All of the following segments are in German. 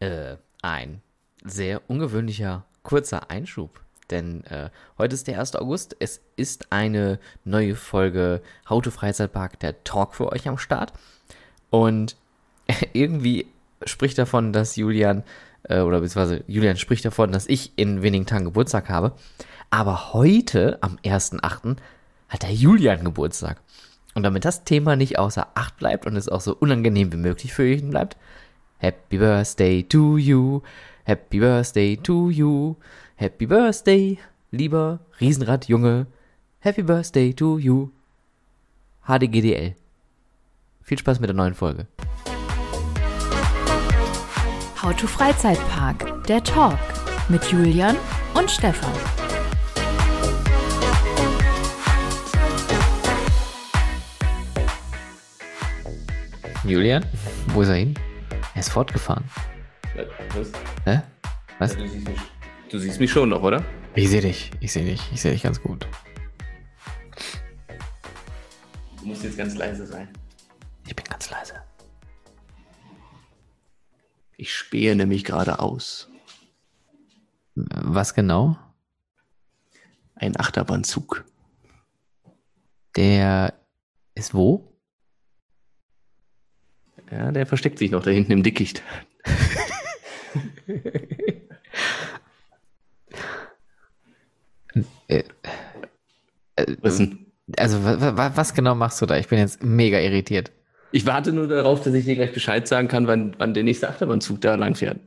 Äh, ein sehr ungewöhnlicher kurzer Einschub. Denn äh, heute ist der 1. August. Es ist eine neue Folge to Freizeitpark, der Talk für euch am Start. Und irgendwie spricht davon, dass Julian, äh, oder beziehungsweise Julian spricht davon, dass ich in wenigen Tagen Geburtstag habe. Aber heute, am 1.8., hat der Julian Geburtstag. Und damit das Thema nicht außer Acht bleibt und es auch so unangenehm wie möglich für ihn bleibt, Happy Birthday to you, Happy Birthday to you, Happy Birthday, lieber Riesenrad-Junge, Happy Birthday to you, HDGDL. Viel Spaß mit der neuen Folge. How to Freizeitpark, der Talk mit Julian und Stefan. Julian, wo ist er hin? Er ist fortgefahren. Was? Hä? Was? Du siehst, mich, du siehst mich schon noch, oder? Ich sehe dich. Ich sehe dich. Ich sehe dich ganz gut. Du musst jetzt ganz leise sein. Ich bin ganz leise. Ich spähe nämlich gerade aus. Was genau? Ein Achterbahnzug. Der ist wo? Ja, der versteckt sich noch da hinten im Dickicht. Äh, äh, also, wa- wa- was genau machst du da? Ich bin jetzt mega irritiert. Ich warte nur darauf, dass ich dir gleich Bescheid sagen kann, wann, wann der nächste Achterbahnzug da lang fährt.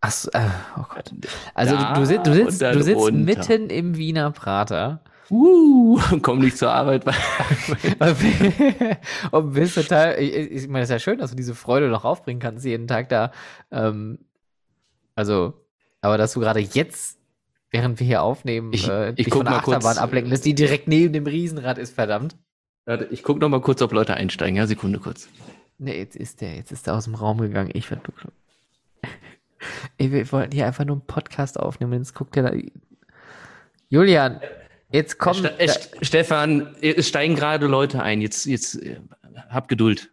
Ach, so, äh, oh Gott. Also, Da du, du, sitzt, du, sitzt, du sitzt mitten im Wiener Prater Uh, komm nicht zur Arbeit. und bist total. Ich, ich meine, es ist ja schön, dass du diese Freude noch aufbringen kannst, jeden Tag da. Ähm, also, aber dass du gerade jetzt, während wir hier aufnehmen, Ich- äh, ich guck von der mal kurz, Achterbahn ablenken lässt, die direkt neben dem Riesenrad ist, verdammt. Warte, ich gucke noch mal kurz, ob Leute einsteigen. Ja, Sekunde kurz. Nee, jetzt ist der, jetzt ist der aus dem Raum gegangen. Ich werd bekloppt. Wir wollten hier einfach nur einen Podcast aufnehmen. Jetzt guckt der da. Julian, jetzt komm. Ste äh, St- Stefan, es steigen gerade Leute ein. Jetzt, jetzt äh, hab Geduld.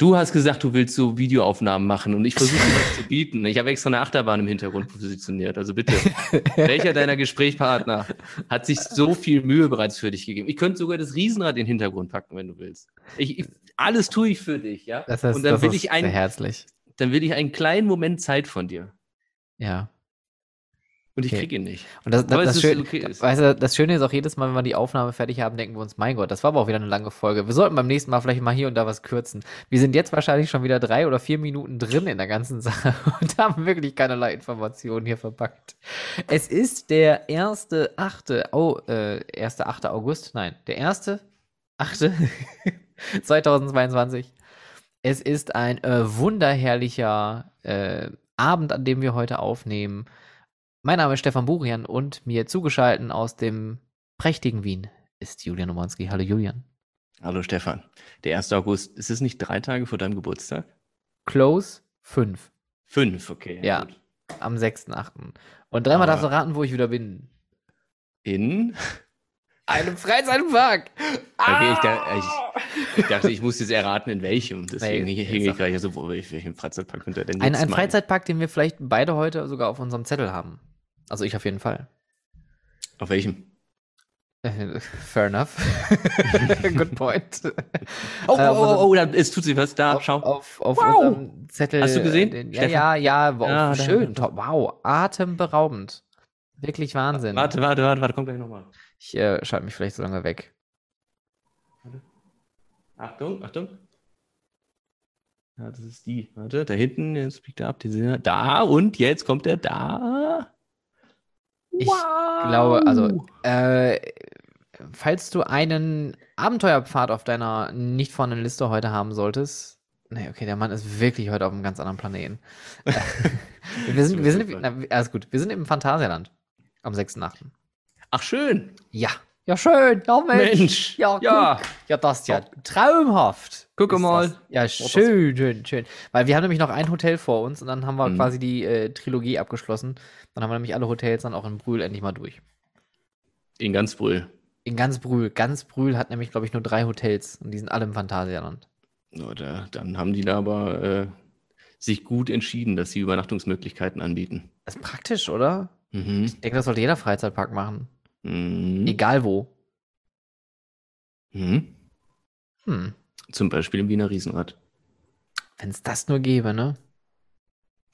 Du hast gesagt, du willst so Videoaufnahmen machen und ich versuche dir das zu bieten. Ich habe extra eine Achterbahn im Hintergrund positioniert. Also bitte, welcher deiner Gesprächspartner hat sich so viel Mühe bereits für dich gegeben? Ich könnte sogar das Riesenrad in den Hintergrund packen, wenn du willst. Ich, ich, alles tue ich für dich, ja? das ist, und dann das will ist ich sehr einen, herzlich. dann will ich einen kleinen Moment Zeit von dir. Ja. Und ich Okay. krieg ihn nicht. Und das, das, das, Schöne, okay, weißt du, das Schöne ist auch jedes Mal, wenn wir die Aufnahme fertig haben, denken wir uns, mein Gott, das war aber auch wieder eine lange Folge. Wir sollten beim nächsten Mal vielleicht mal hier und da was kürzen. Wir sind jetzt wahrscheinlich schon wieder drei oder vier Minuten drin in der ganzen Sache und haben wirklich keinerlei Informationen hier verpackt. Es ist der erste, achte, oh, äh, erste, achte August, nein, der erste, achte 2022. Es ist ein äh, wunderherrlicher äh, Abend, an dem wir heute aufnehmen. Mein Name ist Stefan Burian und mir zugeschaltet aus dem prächtigen Wien ist Julian Omanski. Hallo Julian. Hallo Stefan. Der 1. August, ist es nicht drei Tage vor deinem Geburtstag? Close 5 Fünf, okay. Ja. gut. am 6.8. Und dreimal Aber- darfst du raten, wo ich wieder bin. In? Einem Freizeitpark. Okay, ich, da, ich, ich dachte, ich muss jetzt erraten, in welchem. Deswegen Nee, jetzt ich gleich so, ich welchen Freizeitpark könnte er denn Ein, jetzt ein meinen? Freizeitpark, den wir vielleicht beide heute sogar auf unserem Zettel haben. Also ich auf jeden Fall. Auf welchem? Fair enough. Good point. Oh, Äh, oh, oh, oh, da, es tut sich was. Da, auf, schau. Auf, auf Wow. unserem Zettel. Hast du gesehen, Den, ja, ja, ja, wow, Ja, da- schön. Top, wow, atemberaubend. Wirklich Wahnsinn. Warte, warte, warte, warte, komm gleich nochmal. Ich äh, schalte mich vielleicht so lange weg. Achtung, Achtung. Ja, das ist die. Warte, da hinten, jetzt biegt er ab. Diese, da und jetzt kommt er da. Ich glaube, also, äh, falls du einen Abenteuerpfad auf deiner nicht vorhandenen Liste heute haben solltest. Nee, okay, der Mann ist wirklich heute auf einem ganz anderen Planeten. Wir sind, wir sind, na, alles gut. Wir sind im Phantasialand am 6.8. Ach, schön. Ja. Ja, schön. Ja, Mensch. Mensch. Ja, ja. guck. Ja, das ist ja traumhaft. Guck Ist mal. Das. Ja, schön, schön, schön. Weil wir haben nämlich noch ein Hotel vor uns und dann haben wir Mhm. quasi die äh, Trilogie abgeschlossen. Dann haben wir nämlich alle Hotels dann auch in Brühl endlich mal durch. In ganz Brühl. In ganz Brühl. Ganz Brühl hat nämlich, glaube ich, nur drei Hotels und die sind alle im Phantasialand. Oder dann haben die da aber äh, sich gut entschieden, dass sie Übernachtungsmöglichkeiten anbieten. Das ist praktisch, oder? Mhm. Ich denke, das sollte jeder Freizeitpark machen. Mhm. Egal wo. Mhm. Hm. Zum Beispiel im Wiener Riesenrad. Wenn es das nur gäbe, ne?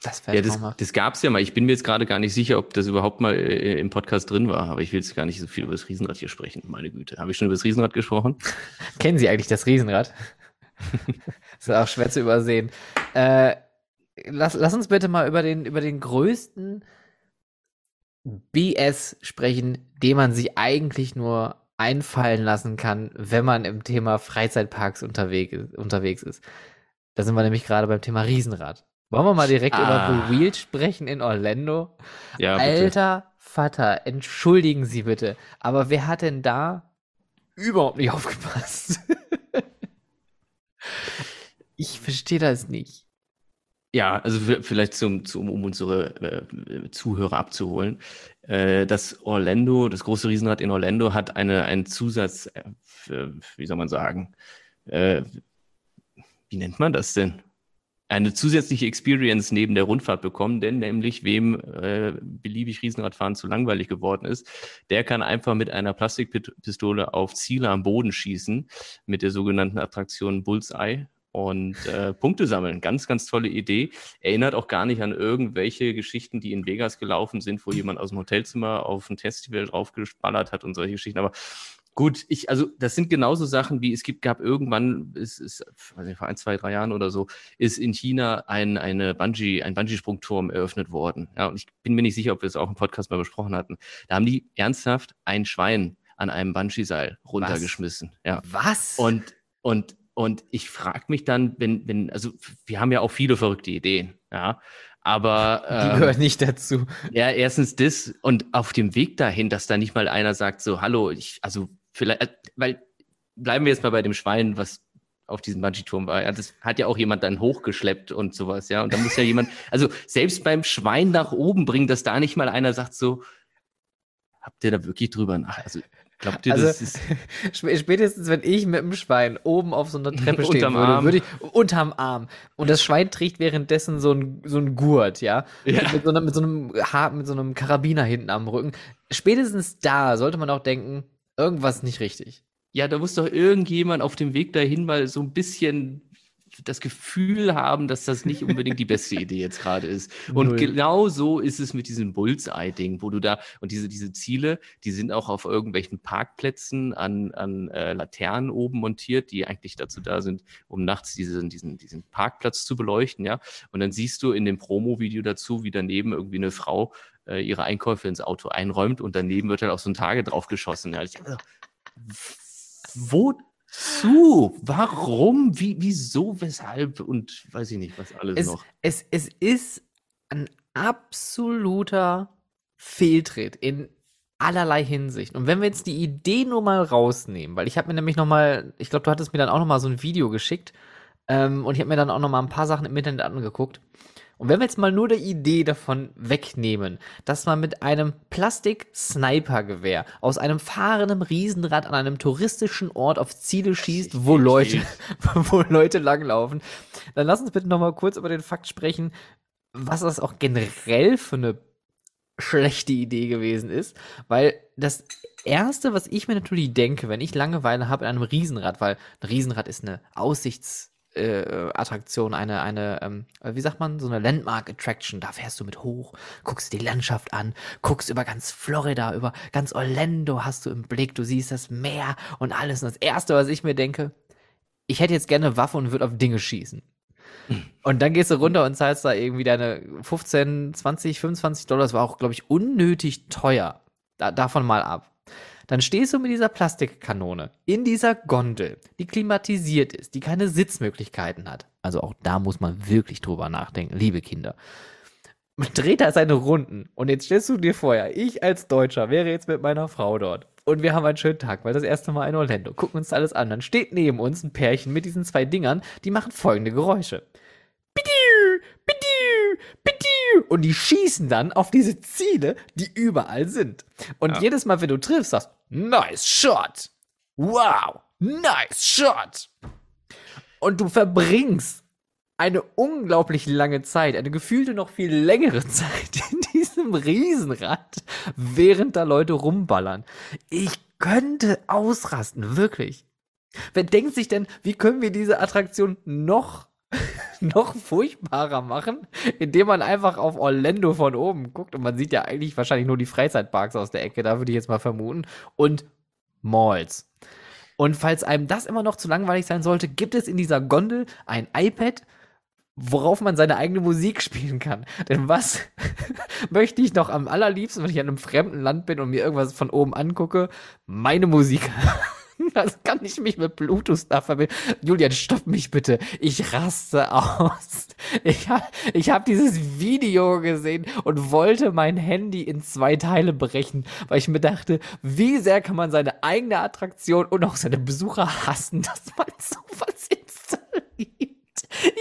Das wäre Ja, das, das gab es ja mal. Ich bin mir jetzt gerade gar nicht sicher, ob das überhaupt mal äh, im Podcast drin war, aber ich will jetzt gar nicht so viel über das Riesenrad hier sprechen. Meine Güte. Habe ich schon über das Riesenrad gesprochen? Kennen Sie eigentlich das Riesenrad? das ist auch schwer zu übersehen. Äh, lass, lass uns bitte mal über den, über den größten BS sprechen, den man sich eigentlich nur einfallen lassen kann, wenn man im Thema Freizeitparks unterwegs, unterwegs ist. Da sind wir nämlich gerade beim Thema Riesenrad. Wollen wir mal direkt Ah. über The Wheel sprechen in Orlando? Ja, bitte. Alter Vater, entschuldigen Sie bitte, aber wer hat denn da überhaupt nicht aufgepasst? ich verstehe das nicht. Ja, also vielleicht zum, zum um unsere äh, Zuhörer abzuholen. Äh, das Orlando, das große Riesenrad in Orlando hat eine, einen Zusatz, äh, für, wie soll man sagen, äh, wie nennt man das denn? Eine zusätzliche Experience neben der Rundfahrt bekommen, denn nämlich wem äh, beliebig Riesenradfahren zu langweilig geworden ist, der kann einfach mit einer Plastikpistole auf Ziele am Boden schießen, mit der sogenannten Attraktion Bullseye und äh, Punkte sammeln. Ganz, ganz tolle Idee. Erinnert auch gar nicht an irgendwelche Geschichten, die in Vegas gelaufen sind, wo jemand aus dem Hotelzimmer auf ein Festival draufgeballert hat und solche Geschichten. Aber gut, ich, also das sind genauso Sachen wie es gibt, gab irgendwann, es ist, weiß nicht, vor ein, zwei, drei Jahren oder so, ist in China ein, eine Bungee, ein Bungee-Sprungturm eröffnet worden. Ja, und ich bin mir nicht sicher, ob wir es auch im Podcast mal besprochen hatten. Da haben die ernsthaft ein Schwein an einem Bungee-Seil runtergeschmissen. Ja. Was? Und, und, und ich frage mich dann, wenn, wenn, also wir haben ja auch viele verrückte Ideen, ja. Aber die ähm, gehört nicht dazu. ja, erstens das und auf dem Weg dahin, dass da nicht mal einer sagt, so, hallo, ich, also vielleicht, äh, weil bleiben wir jetzt mal bei dem Schwein, was auf diesem Bungee-Turm war. Ja, das hat ja auch jemand dann hochgeschleppt und sowas, ja. Und da muss ja jemand, also selbst beim Schwein nach oben bringen, dass da nicht mal einer sagt, so, habt ihr da wirklich drüber nach? Also glaubt ihr, Also, das ist. Sp- Spätestens, wenn ich mit dem Schwein oben auf so einer Treppe stehen Unterm würde, Arm. würde ich unterm Arm. Und das Schwein trägt währenddessen so ein, so ein Gurt, ja. Ja. Mit, so einem, mit, so einem, mit so einem Karabiner hinten am Rücken. Spätestens da sollte man auch denken, irgendwas nicht richtig. Ja, da muss doch irgendjemand auf dem Weg dahin mal so ein bisschen das Gefühl haben, dass das nicht unbedingt die beste Idee jetzt gerade ist. Und Null. genau so ist es mit diesem Bullseye-Ding, wo du da, und diese, diese Ziele, die sind auch auf irgendwelchen Parkplätzen an, an äh, Laternen oben montiert, die eigentlich dazu da sind, um nachts diesen, diesen, diesen Parkplatz zu beleuchten, ja. Und dann siehst du in dem Promo-Video dazu, wie daneben irgendwie eine Frau äh, ihre Einkäufe ins Auto einräumt und daneben wird halt auch so ein Tage drauf geschossen. Ja. Ich dachte, Wozu? Warum? Wie, wieso? Weshalb? Und weiß ich nicht, was alles Es, noch. es, es ist ein absoluter Fehltritt in allerlei Hinsicht. Und wenn wir jetzt die Idee nur mal rausnehmen, weil ich habe mir nämlich noch mal, ich glaube, du hattest mir dann auch noch mal so ein Video geschickt ähm, und ich habe mir dann auch noch mal ein paar Sachen im Internet angeguckt. Und wenn wir jetzt mal nur die Idee davon wegnehmen, dass man mit einem Plastik-Sniper-Gewehr aus einem fahrenden Riesenrad an einem touristischen Ort auf Ziele schießt, wo Leute, wo Leute langlaufen, dann lass uns bitte noch mal kurz über den Fakt sprechen, was das auch generell für eine schlechte Idee gewesen ist, weil das erste, was ich mir natürlich denke, wenn ich Langeweile habe in einem Riesenrad, weil ein Riesenrad ist eine Aussichts äh, Attraktion, eine, eine, ähm, wie sagt man, so eine Landmark Attraction. Da fährst du mit hoch, guckst die Landschaft an, guckst über ganz Florida, über ganz Orlando hast du im Blick, du siehst das Meer und alles. Und das erste, was ich mir denke, ich hätte jetzt gerne eine Waffe und würde auf Dinge schießen. Und dann gehst du runter und zahlst da irgendwie deine 15, 20, 25 Dollar. Das war auch, glaube ich, unnötig teuer. Da, davon mal ab. Dann stehst du mit dieser Plastikkanone in dieser Gondel, die klimatisiert ist, die keine Sitzmöglichkeiten hat. Also auch da muss man wirklich drüber nachdenken, liebe Kinder. Man dreht da seine Runden. Und jetzt stellst du dir vor, ja, ich als Deutscher wäre jetzt mit meiner Frau dort. Und wir haben einen schönen Tag, weil das erste Mal in Orlando. Gucken uns alles an. Dann steht neben uns ein Pärchen mit diesen zwei Dingern, die machen folgende Geräusche. Und die schießen dann auf diese Ziele, die überall sind. Und Ja. jedes Mal, wenn du triffst, sagst nice shot. Wow, nice shot. Und du verbringst eine unglaublich lange Zeit, eine gefühlte noch viel längere Zeit in diesem Riesenrad, während da Leute rumballern. Ich könnte ausrasten, wirklich. Wer denkt sich denn, wie können wir diese Attraktion noch noch furchtbarer machen, indem man einfach auf Orlando von oben guckt und man sieht ja eigentlich wahrscheinlich nur die Freizeitparks aus der Ecke, da würde ich jetzt mal vermuten und Malls. Und falls einem das immer noch zu langweilig sein sollte, gibt es in dieser Gondel ein iPad, worauf man seine eigene Musik spielen kann. Denn was möchte ich noch am allerliebsten, wenn ich an einem fremden Land bin und mir irgendwas von oben angucke? Meine Musik. Das kann ich mich mit Bluetooth da verbinden. Julian, stopp mich bitte. Ich raste aus. Ich habe ich hab dieses Video gesehen und wollte mein Handy in zwei Teile brechen, weil ich mir dachte, wie sehr kann man seine eigene Attraktion und auch seine Besucher hassen, dass man sowas installiert.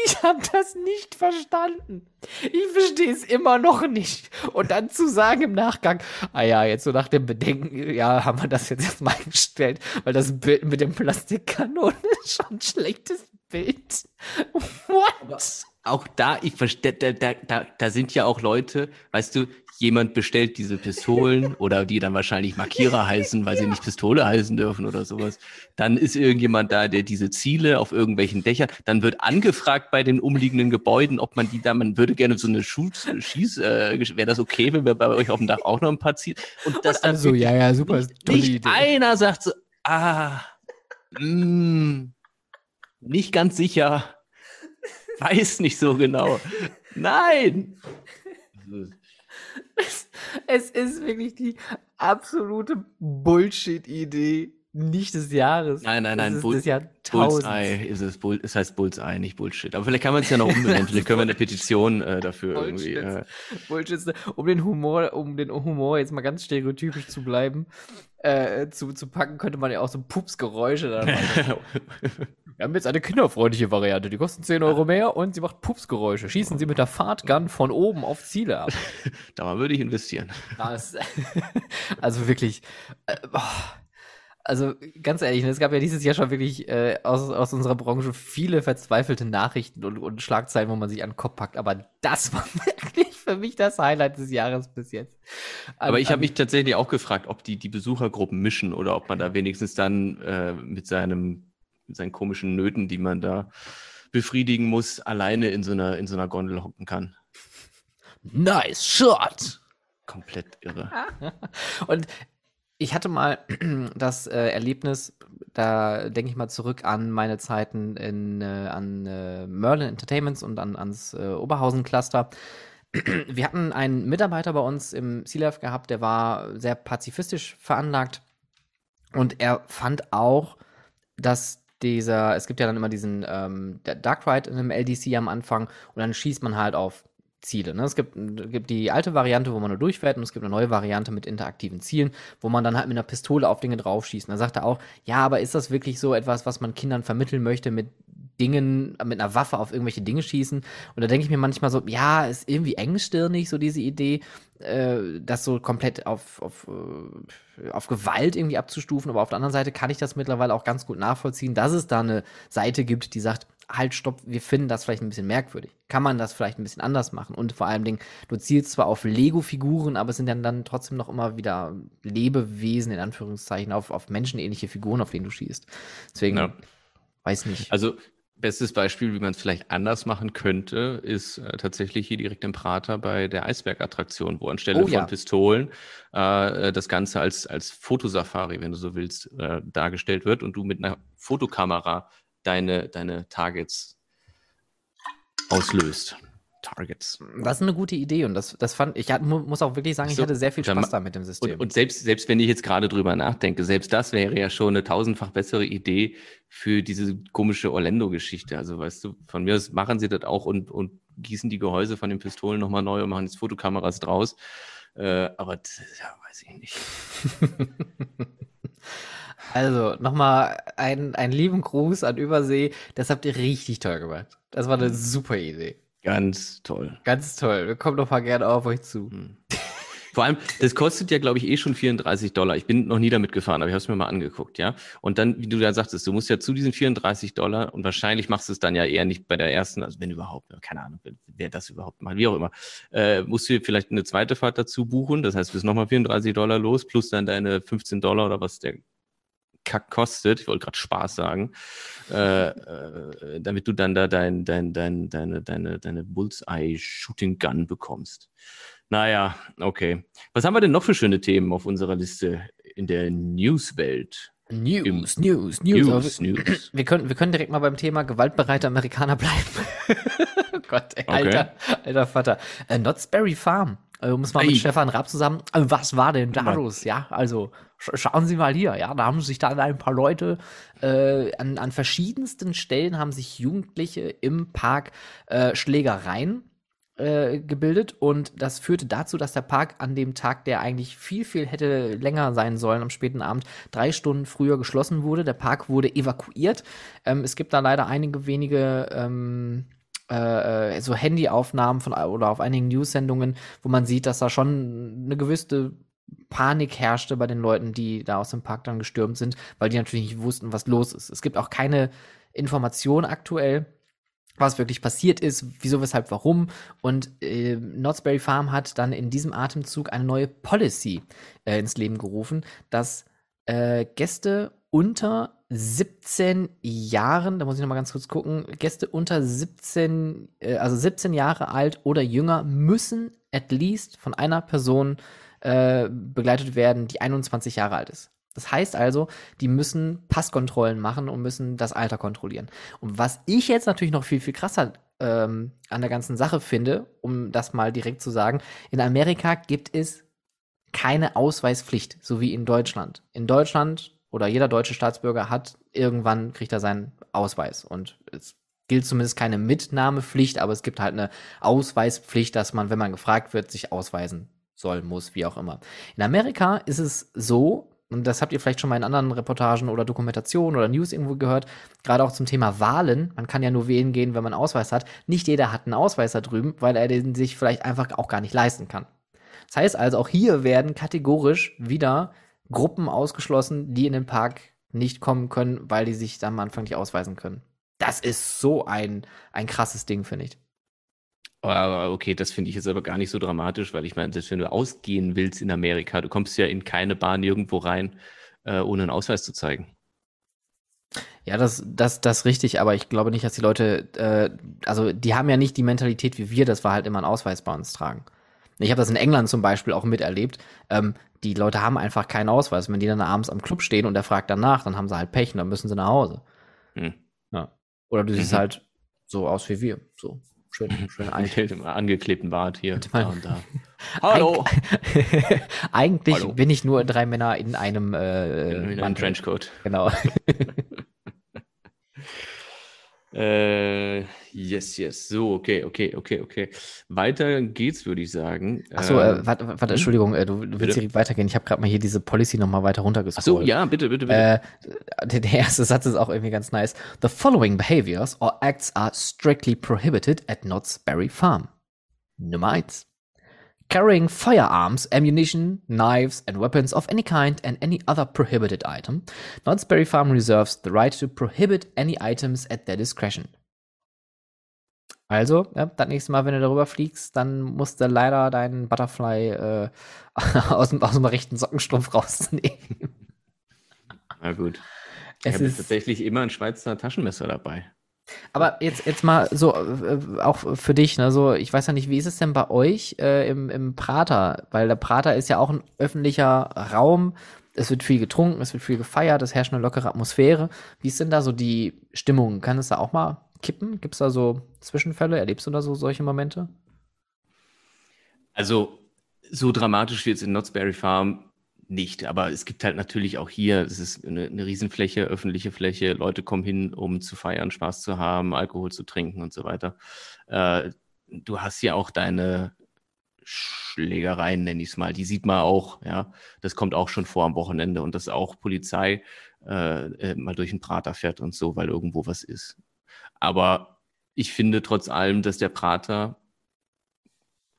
Ich habe das nicht verstanden. Ich verstehe es immer noch nicht. Und dann zu sagen im Nachgang, ah ja, jetzt so nach dem Bedenken, ja, haben wir das jetzt erstmal eingestellt, weil das Bild mit dem Plastikkanonen ist schon ein schlechtes Bild. What? auch da, ich verstehe, da, da, da sind ja auch Leute, weißt du, jemand bestellt diese Pistolen oder die dann wahrscheinlich Markierer heißen, weil sie nicht Pistole heißen dürfen oder sowas. Dann ist irgendjemand da, der diese Ziele auf irgendwelchen Dächern, dann wird angefragt bei den umliegenden Gebäuden, ob man die da, man würde gerne so eine Schieß, Schieß äh, wäre das okay, wenn wir bei euch auf dem Dach auch noch ein paar Ziele und das dann also, ja, ja, super, nicht, nicht einer sagt so, ah, mh, nicht ganz sicher, weiß nicht so genau. Nein! Es, ist wirklich die absolute Bullshit-Idee. Nicht des Jahres. Nein, nein, nein. Es ist Bull Jahrtausends. Bullseye ist es. Bull, es heißt Bullseye, nicht Bullshit. Aber vielleicht kann man es ja noch umbenennen. vielleicht können wir eine Petition äh, dafür irgendwie. Äh, Bullshit. Um den Humor, um den Humor jetzt mal ganz stereotypisch zu bleiben, äh, zu, zu packen, könnte man ja auch so Pupsgeräusche da machen. Wir haben jetzt eine kinderfreundliche Variante. Die kosten 10 Euro mehr und sie macht Pupsgeräusche. Schießen Sie mit der Fahrtgun von oben auf Ziele ab. da würde ich investieren. Also wirklich. Äh, boah. Also ganz ehrlich, ne, es gab ja dieses Jahr schon wirklich äh, aus, aus unserer Branche viele verzweifelte Nachrichten und, und Schlagzeilen, wo man sich an den Kopf packt. Aber das war wirklich für mich das Highlight des Jahres bis jetzt. Aber ich an- habe mich tatsächlich auch gefragt, ob die die Besuchergruppen mischen oder ob man da wenigstens dann äh, mit seinem mit seinen komischen Nöten, die man da befriedigen muss, alleine in so einer in so einer Gondel hocken kann. Nice shot! Komplett irre. Und ich hatte mal das äh, Erlebnis, da denke ich mal zurück an meine Zeiten in, äh, an äh, Merlin Entertainments und an, ans äh, Oberhausen Cluster. Wir hatten einen Mitarbeiter bei uns im CLF gehabt, der war sehr pazifistisch veranlagt und er fand auch, dass dieser, es gibt ja dann immer diesen ähm, Dark Ride in einem LDC am Anfang und dann schießt man halt auf Ziele. Ne? Es gibt, gibt die alte Variante, wo man nur durchfährt und es gibt eine neue Variante mit interaktiven Zielen, wo man dann halt mit einer Pistole auf Dinge draufschießt. Da sagt er auch, ja, aber ist das wirklich so etwas, was man Kindern vermitteln möchte, mit Dingen, mit einer Waffe auf irgendwelche Dinge schießen? Und da denke ich mir manchmal so, ja, ist irgendwie engstirnig, so diese Idee, äh, das so komplett auf, auf, äh, auf Gewalt irgendwie abzustufen. Aber auf der anderen Seite kann ich das mittlerweile auch ganz gut nachvollziehen, dass es da eine Seite gibt, die sagt, halt, stopp, wir finden das vielleicht ein bisschen merkwürdig. Kann man das vielleicht ein bisschen anders machen? Und vor allem Dingen, du zielst zwar auf Lego-Figuren, aber es sind dann, dann trotzdem noch immer wieder Lebewesen, in Anführungszeichen, auf, auf menschenähnliche Figuren, auf denen du schießt. Deswegen, Ja. weiß nicht. Also bestes Beispiel, wie man es vielleicht anders machen könnte, ist äh, tatsächlich hier direkt im Prater bei der Eisbergattraktion, wo anstelle Oh, ja. von Pistolen äh, das Ganze als, als Fotosafari, wenn du so willst, äh, dargestellt wird und du mit einer Fotokamera deine, deine Targets auslöst. Targets. Das ist eine gute Idee und das, das fand ich, hat- mu- muss auch wirklich sagen, ich So, hatte sehr viel Spaß da mit dem System. Und, und selbst, selbst wenn ich jetzt gerade drüber nachdenke, selbst das wäre ja schon eine tausendfach bessere Idee für diese komische Orlando-Geschichte. Also weißt du, von mir aus machen sie das auch und, und gießen die Gehäuse von den Pistolen nochmal neu und machen jetzt Fotokameras draus. Äh, aber das, ja, weiß ich nicht. Also, nochmal ein, einen lieben Gruß an Übersee. Das habt ihr richtig toll gemacht. Das war eine super Idee. Ganz toll. Ganz toll. Wir kommen noch mal gerne auf euch zu. Hm. Vor allem, das kostet ja, glaube ich, eh schon 34 Dollar. Ich bin noch nie damit gefahren, aber ich habe es mir mal angeguckt, ja. Und dann, wie du da sagtest, du musst ja zu diesen 34 Dollar und wahrscheinlich machst du es dann ja eher nicht bei der ersten, also wenn überhaupt, keine Ahnung, wer das überhaupt macht, wie auch immer, äh, musst du vielleicht eine zweite Fahrt dazu buchen. Das heißt, du bist nochmal 34 Dollar los, plus dann deine 15 Dollar oder was der Kack kostet, ich wollte gerade Spaß sagen, äh, äh, damit du dann da dein, dein, dein, deine, deine, deine Bullseye-Shooting Gun bekommst. Naja, okay. Was haben wir denn noch für schöne Themen auf unserer Liste in der Newswelt? News, Im- News, News. News, Aber News. Wir können, wir können direkt mal beim Thema gewaltbereite Amerikaner bleiben. oh Gott, ey, Okay. alter, alter Vater. Äh, Knott's Berry Farm. Äh, um es mal mit Ei. Stefan Raab zusammen. Äh, was war denn da los? Ja, also schauen Sie mal hier. Ja, da haben sich dann ein paar Leute äh, an, an verschiedensten Stellen haben sich Jugendliche im Park äh, Schlägereien äh, gebildet und das führte dazu, dass der Park an dem Tag, der eigentlich viel, viel hätte länger sein sollen, am späten Abend, drei Stunden früher geschlossen wurde. Der Park wurde evakuiert. Ähm, es gibt da leider einige wenige ähm, äh, äh, so Handyaufnahmen von oder auf einigen News-Sendungen, wo man sieht, dass da schon eine gewisse Panik herrschte bei den Leuten, die da aus dem Park dann gestürmt sind, weil die natürlich nicht wussten, was los ist. Es gibt auch keine Information aktuell, was wirklich passiert ist, wieso, weshalb, warum. Und äh, Knott's Farm hat dann in diesem Atemzug eine neue Policy äh, ins Leben gerufen, dass äh, Gäste unter 17 Jahren, da muss ich noch mal ganz kurz gucken, Gäste unter 17, äh, also 17 Jahre alt oder jünger müssen at least von einer Person äh, begleitet werden, die 21 Jahre alt ist. Das heißt also, die müssen Passkontrollen machen und müssen das Alter kontrollieren. Und was ich jetzt natürlich noch viel, viel krasser ähm, an der ganzen Sache finde, um das mal direkt zu sagen, in Amerika gibt es keine Ausweispflicht, so wie in Deutschland. In Deutschland oder jeder deutsche Staatsbürger hat irgendwann kriegt er seinen Ausweis und es gilt zumindest keine Mitnahmepflicht, aber es gibt halt eine Ausweispflicht, dass man, wenn man gefragt wird, sich ausweisen soll, muss, wie auch immer. In Amerika ist es so, und das habt ihr vielleicht schon mal in anderen Reportagen oder Dokumentationen oder News irgendwo gehört, gerade auch zum Thema Wahlen. Man kann ja nur wählen gehen, wenn man einen Ausweis hat. Nicht jeder hat einen Ausweis da drüben, weil er den sich vielleicht einfach auch gar nicht leisten kann. Das heißt also, auch hier werden kategorisch wieder Gruppen ausgeschlossen, die in den Park nicht kommen können, weil die sich dann am Anfang nicht ausweisen können. Das ist so ein, ein krasses Ding, finde ich. Aber okay, das finde ich jetzt aber gar nicht so dramatisch, weil ich meine, selbst wenn du ausgehen willst in Amerika, du kommst ja in keine Bahn irgendwo rein, äh, ohne einen Ausweis zu zeigen. Ja, das, das, das richtig, aber ich glaube nicht, dass die Leute, äh, also die haben ja nicht die Mentalität wie wir, dass wir halt immer einen Ausweis bei uns tragen. Ich habe das in England zum Beispiel auch miterlebt. Ähm, die Leute haben einfach keinen Ausweis. Wenn die dann abends am Club stehen und der fragt danach, dann haben sie halt Pech und dann müssen sie nach Hause. Hm. Ja. Oder du siehst Mhm. halt so aus wie wir. So schön, schön. Mit dem angeklebten Bart hier, da und da. Hallo! Eigentlich Hallo. bin ich nur drei Männer in einem äh, In einem. Trenchcoat. Genau. Äh, yes, yes. So, okay, okay, okay, okay. Weiter geht's, würde ich sagen. Achso, Ähm, äh, warte, warte, Entschuldigung, äh, du, du willst direkt weitergehen. Ich habe gerade mal hier diese Policy noch mal weiter Ach runtergescrollt. so, ja, bitte, bitte, bitte. Äh, der, der erste Satz ist auch irgendwie ganz nice. The following behaviors or acts are strictly prohibited at Knott's Berry Farm. Nummer eins. Carrying firearms, ammunition, knives, and weapons of any kind and any other prohibited item. Knott's Berry Farm reserves the right to prohibit any items at their discretion. Also, ja, das nächste Mal, wenn du darüber fliegst, dann musst du leider deinen Butterfly äh, aus, dem, aus dem rechten Sockenstrumpf rausnehmen. Na gut. Ich Es habe ist, tatsächlich immer ein Schweizer Taschenmesser dabei. Aber jetzt, jetzt mal so, äh, auch für dich, ne, so, ich weiß ja nicht, wie ist es denn bei euch äh, im, im Prater? Weil der Prater ist ja auch ein öffentlicher Raum. Es wird viel getrunken, es wird viel gefeiert, es herrscht eine lockere Atmosphäre. Wie ist denn da so die Stimmung? Kann es da auch mal kippen? Gibt es da so Zwischenfälle? Erlebst du da so solche Momente? Also, so dramatisch wie jetzt in Knott's Berry Farm nicht, aber es gibt halt natürlich auch hier, es ist eine, eine Riesenfläche, öffentliche Fläche, Leute kommen hin, um zu feiern, Spaß zu haben, Alkohol zu trinken und so weiter. Äh, du hast ja auch deine Schlägereien, nenne ich es mal, die sieht man auch, ja. Das kommt auch schon vor am Wochenende und dass auch Polizei äh, äh, mal durch den Prater fährt und so, weil irgendwo was ist. Aber ich finde trotz allem, dass der Prater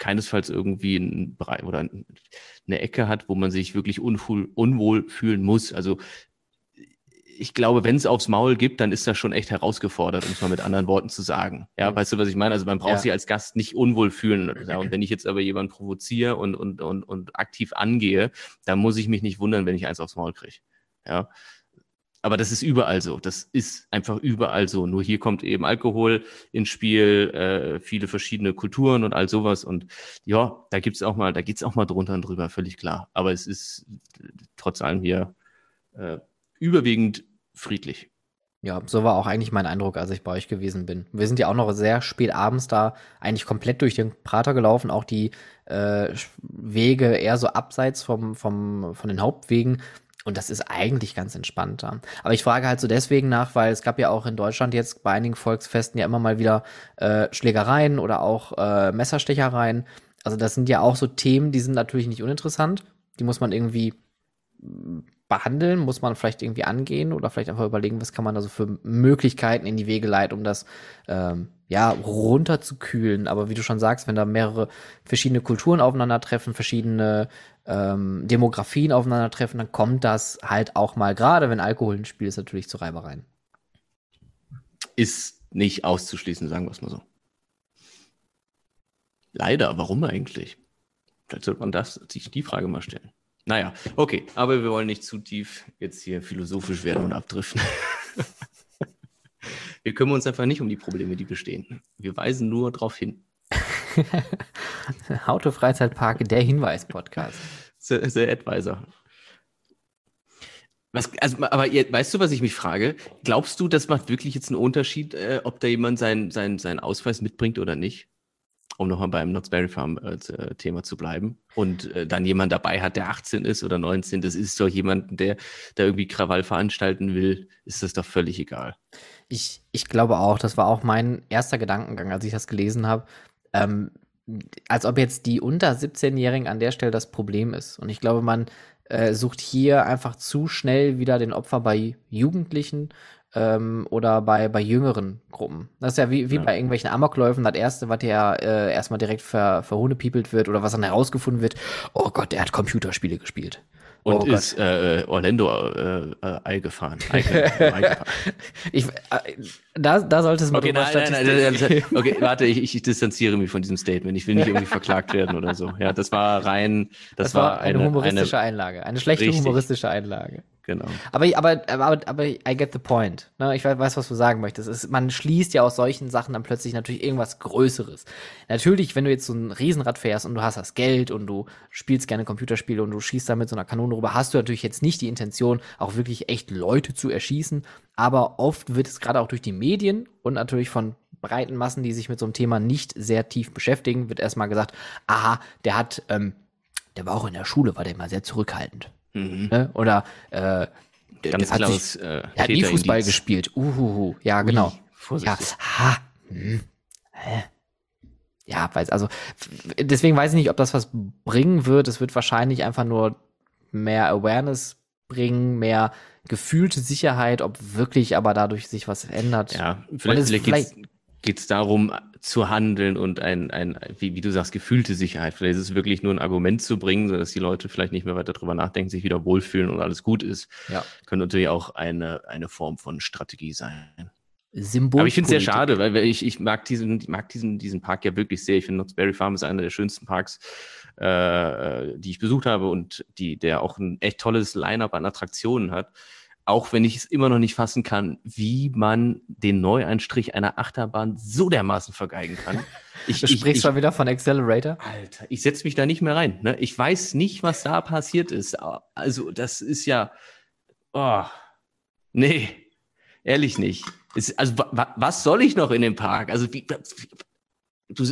keinesfalls irgendwie einen Bereich oder eine Ecke hat, wo man sich wirklich unwohl, unwohl fühlen muss. Also ich glaube, wenn es aufs Maul gibt, dann ist das schon echt herausgefordert, um es mal mit anderen Worten zu sagen. Ja, mhm. weißt du, was ich meine? Also man braucht ja. sich als Gast nicht unwohl fühlen. Ja, und wenn ich jetzt aber jemanden provoziere und, und, und, und aktiv angehe, dann muss ich mich nicht wundern, wenn ich eins aufs Maul kriege. Ja. Aber das ist überall so. Das ist einfach überall so. Nur hier kommt eben Alkohol ins Spiel, äh, viele verschiedene Kulturen und all sowas. Und ja, da gibt's auch mal, da geht's auch mal drunter und drüber, völlig klar. Aber es ist trotz allem hier äh, überwiegend friedlich. Ja, so war auch eigentlich mein Eindruck, als ich bei euch gewesen bin. Wir sind ja auch noch sehr spät abends da eigentlich komplett durch den Prater gelaufen, auch die äh, Wege eher so abseits vom, vom, von den Hauptwegen. Und das ist eigentlich ganz entspannter. Aber ich frage halt so deswegen nach, weil es gab ja auch in Deutschland jetzt bei einigen Volksfesten ja immer mal wieder äh, Schlägereien oder auch äh, Messerstechereien. Also das sind ja auch so Themen, die sind natürlich nicht uninteressant. Die muss man irgendwie behandeln? Muss man vielleicht irgendwie angehen oder vielleicht einfach überlegen, was kann man da so für Möglichkeiten in die Wege leiten, um das ähm, ja runterzukühlen? Aber wie du schon sagst, wenn da mehrere verschiedene Kulturen aufeinandertreffen, verschiedene ähm, Demografien aufeinandertreffen, dann kommt das halt auch mal, gerade wenn Alkohol ein Spiel ist, natürlich zu Reibereien. Ist nicht auszuschließen, sagen wir es mal so. Leider, warum eigentlich? Vielleicht sollte man das, sich die Frage mal stellen. Naja, okay, aber wir wollen nicht zu tief jetzt hier philosophisch werden und abdriften. wir kümmern uns einfach nicht um die Probleme, die bestehen. Wir weisen nur darauf hin. Autofreizeitpark, der Hinweis-Podcast. The, the Advisor. Was, also, aber weißt du, was ich mich frage? Glaubst du, das macht wirklich jetzt einen Unterschied, äh, ob da jemand seinen sein, sein Ausweis mitbringt oder nicht? Um nochmal beim Knott's Berry Farm äh, äh, Thema zu bleiben, und äh, dann jemand dabei hat, der 18 ist oder 19, das ist doch jemand, der da irgendwie Krawall veranstalten will, ist das doch völlig egal. Ich, ich glaube auch, das war auch mein erster Gedankengang, als ich das gelesen habe. Ähm, als ob jetzt die unter 17-Jährigen an der Stelle das Problem ist. Und ich glaube, man äh, sucht hier einfach zu schnell wieder den Opfer bei Jugendlichen ähm, oder bei, bei jüngeren Gruppen. Das ist ja wie, wie ja. bei irgendwelchen Amokläufen, das erste, was ja äh, erstmal direkt ver, verhunepiepelt wird oder was dann herausgefunden wird, oh Gott, er hat Computerspiele gespielt. Und oh ist äh, Orlando äh, äh, Ei gefahren. Ei, gefahren. ich, äh, da, da sollte es mal okay, nein, nein, nein, nein, Okay, warte, ich, ich distanziere mich von diesem Statement. Ich will nicht irgendwie verklagt werden oder so. Ja, das war rein, das, das war, war eine, eine humoristische eine, Einlage, eine schlechte richtig. humoristische Einlage. Genau. Aber, aber, aber, aber I get the point. Ne? Ich weiß, was du sagen möchtest. Es, man schließt ja aus solchen Sachen dann plötzlich natürlich irgendwas Größeres. Natürlich, wenn du jetzt so ein Riesenrad fährst und du hast das Geld und du spielst gerne Computerspiele und du schießt da mit so einer Kanone rüber, hast du natürlich jetzt nicht die Intention, auch wirklich echt Leute zu erschießen. Aber oft wird es gerade auch durch die Medien und natürlich von breiten Massen, die sich mit so einem Thema nicht sehr tief beschäftigen, wird erstmal gesagt, aha, der hat, ähm, der war auch in der Schule, war der immer sehr zurückhaltend. Mhm. Ne? Oder äh, Ganz hat, sich, äh, hat nie Fußball gespielt. Uhuhu. Ja, genau. Ui, ja, ha. Hm. Hä? Ja, weiß, also deswegen weiß ich nicht, ob das was bringen wird. Es wird wahrscheinlich einfach nur mehr Awareness bringen, mehr gefühlte Sicherheit, ob wirklich aber dadurch sich was ändert. Ja, vielleicht, vielleicht geht es darum, zu handeln und ein, ein wie, wie du sagst, gefühlte Sicherheit. Vielleicht ist es wirklich nur ein Argument zu bringen, sodass die Leute vielleicht nicht mehr weiter darüber nachdenken, sich wieder wohlfühlen und alles gut ist. Ja. Könnte natürlich auch eine, eine Form von Strategie sein. Symbol. Aber ich finde es sehr schade, weil ich, ich mag diesen, ich mag diesen, diesen Park ja wirklich sehr. Ich finde Knott's Berry Farm ist einer der schönsten Parks, äh, die ich besucht habe und die, der auch ein echt tolles Line-up an Attraktionen hat auch wenn ich es immer noch nicht fassen kann, wie man den Neueinstrich einer Achterbahn so dermaßen vergeigen kann. Ich, du sprichst ich, schon wieder von Accelerator? Alter, ich setze mich da nicht mehr rein. Ne? Ich weiß nicht, was da passiert ist. Also, das ist ja. Oh, nee, ehrlich nicht. Es, also, wa, was soll ich noch in dem Park? Also, wie, du,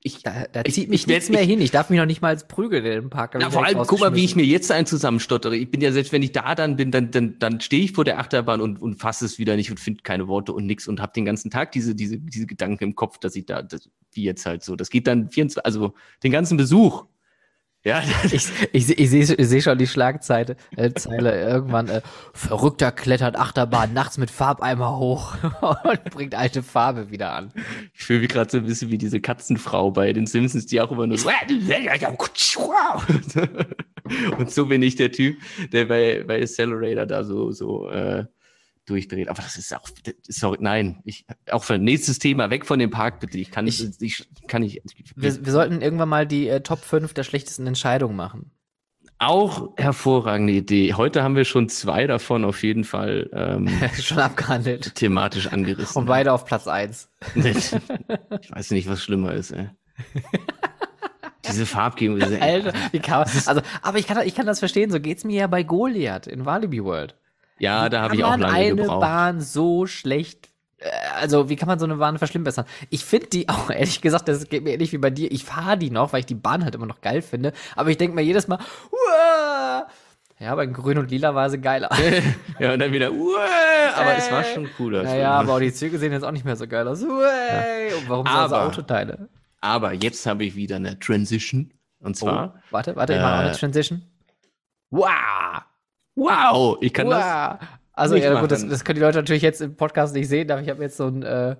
ich, da, da zieht ich, mich ich nichts mehr hin. Ich darf mich noch nicht mal als prügeln im Park. Na, vor allem, guck mal, wie ich mir jetzt einen zusammenstottere. Ich bin ja, selbst wenn ich da dann bin, dann, dann, dann stehe ich vor der Achterbahn und, und fasse es wieder nicht und finde keine Worte und nix und habe den ganzen Tag diese, diese, diese Gedanken im Kopf, dass ich da, das, wie jetzt halt so. Das geht dann 24, also den ganzen Besuch. Ja, Ich, ich, ich sehe ich seh schon die Schlagzeile äh, Zeile irgendwann. Äh, Verrückter klettert Achterbahn nachts mit Farbeimer hoch und bringt alte Farbe wieder an. ich fühle mich gerade so ein bisschen wie diese Katzenfrau bei den Simpsons, die auch immer nur so. Und so bin ich der Typ, der bei, bei Accelerator da so, so äh, durchdreht. Aber das ist auch, sorry, nein, ich, auch für nächstes Thema, weg von dem Park bitte. Ich kann Ich- nicht, ich, kann nicht. Wir, wir sollten irgendwann mal die äh, Top 5 der schlechtesten Entscheidungen machen. Auch hervorragende Idee. Heute haben wir schon zwei davon auf jeden Fall ähm, schon abgehandelt. thematisch angerissen. Und beide auf Platz 1. ich weiß nicht, was schlimmer ist, ey. Diese Farbgebung. Alter, wie kann man, also, aber ich kann, ich kann das verstehen, so geht's mir ja bei Goliath in Walibi World. Ja, da habe ich auch lange eine gebraucht. Bahn so schlecht, äh, also wie kann man so eine Bahn verschlimmbessern? Ich finde die auch, ehrlich gesagt, das geht mir ähnlich wie bei dir, ich fahre die noch, weil ich die Bahn halt immer noch geil finde, aber ich denke mir jedes Mal, Uah! ja, bei Grün und Lila war sie geiler. Ja, und dann wieder, Uah! aber es war schon cooler. naja, aber auch die Züge sehen jetzt auch nicht mehr so geil aus. Uah! Und warum sind Aber- Autoteile? Aber jetzt habe ich wieder eine Transition. Und zwar, Oh, warte, warte, ich mache auch äh, eine Transition. Wow! Wow, ich kann das. wow. Also, nicht ja, gut, das, das können die Leute natürlich jetzt im Podcast nicht sehen, aber ich habe jetzt so ein, äh,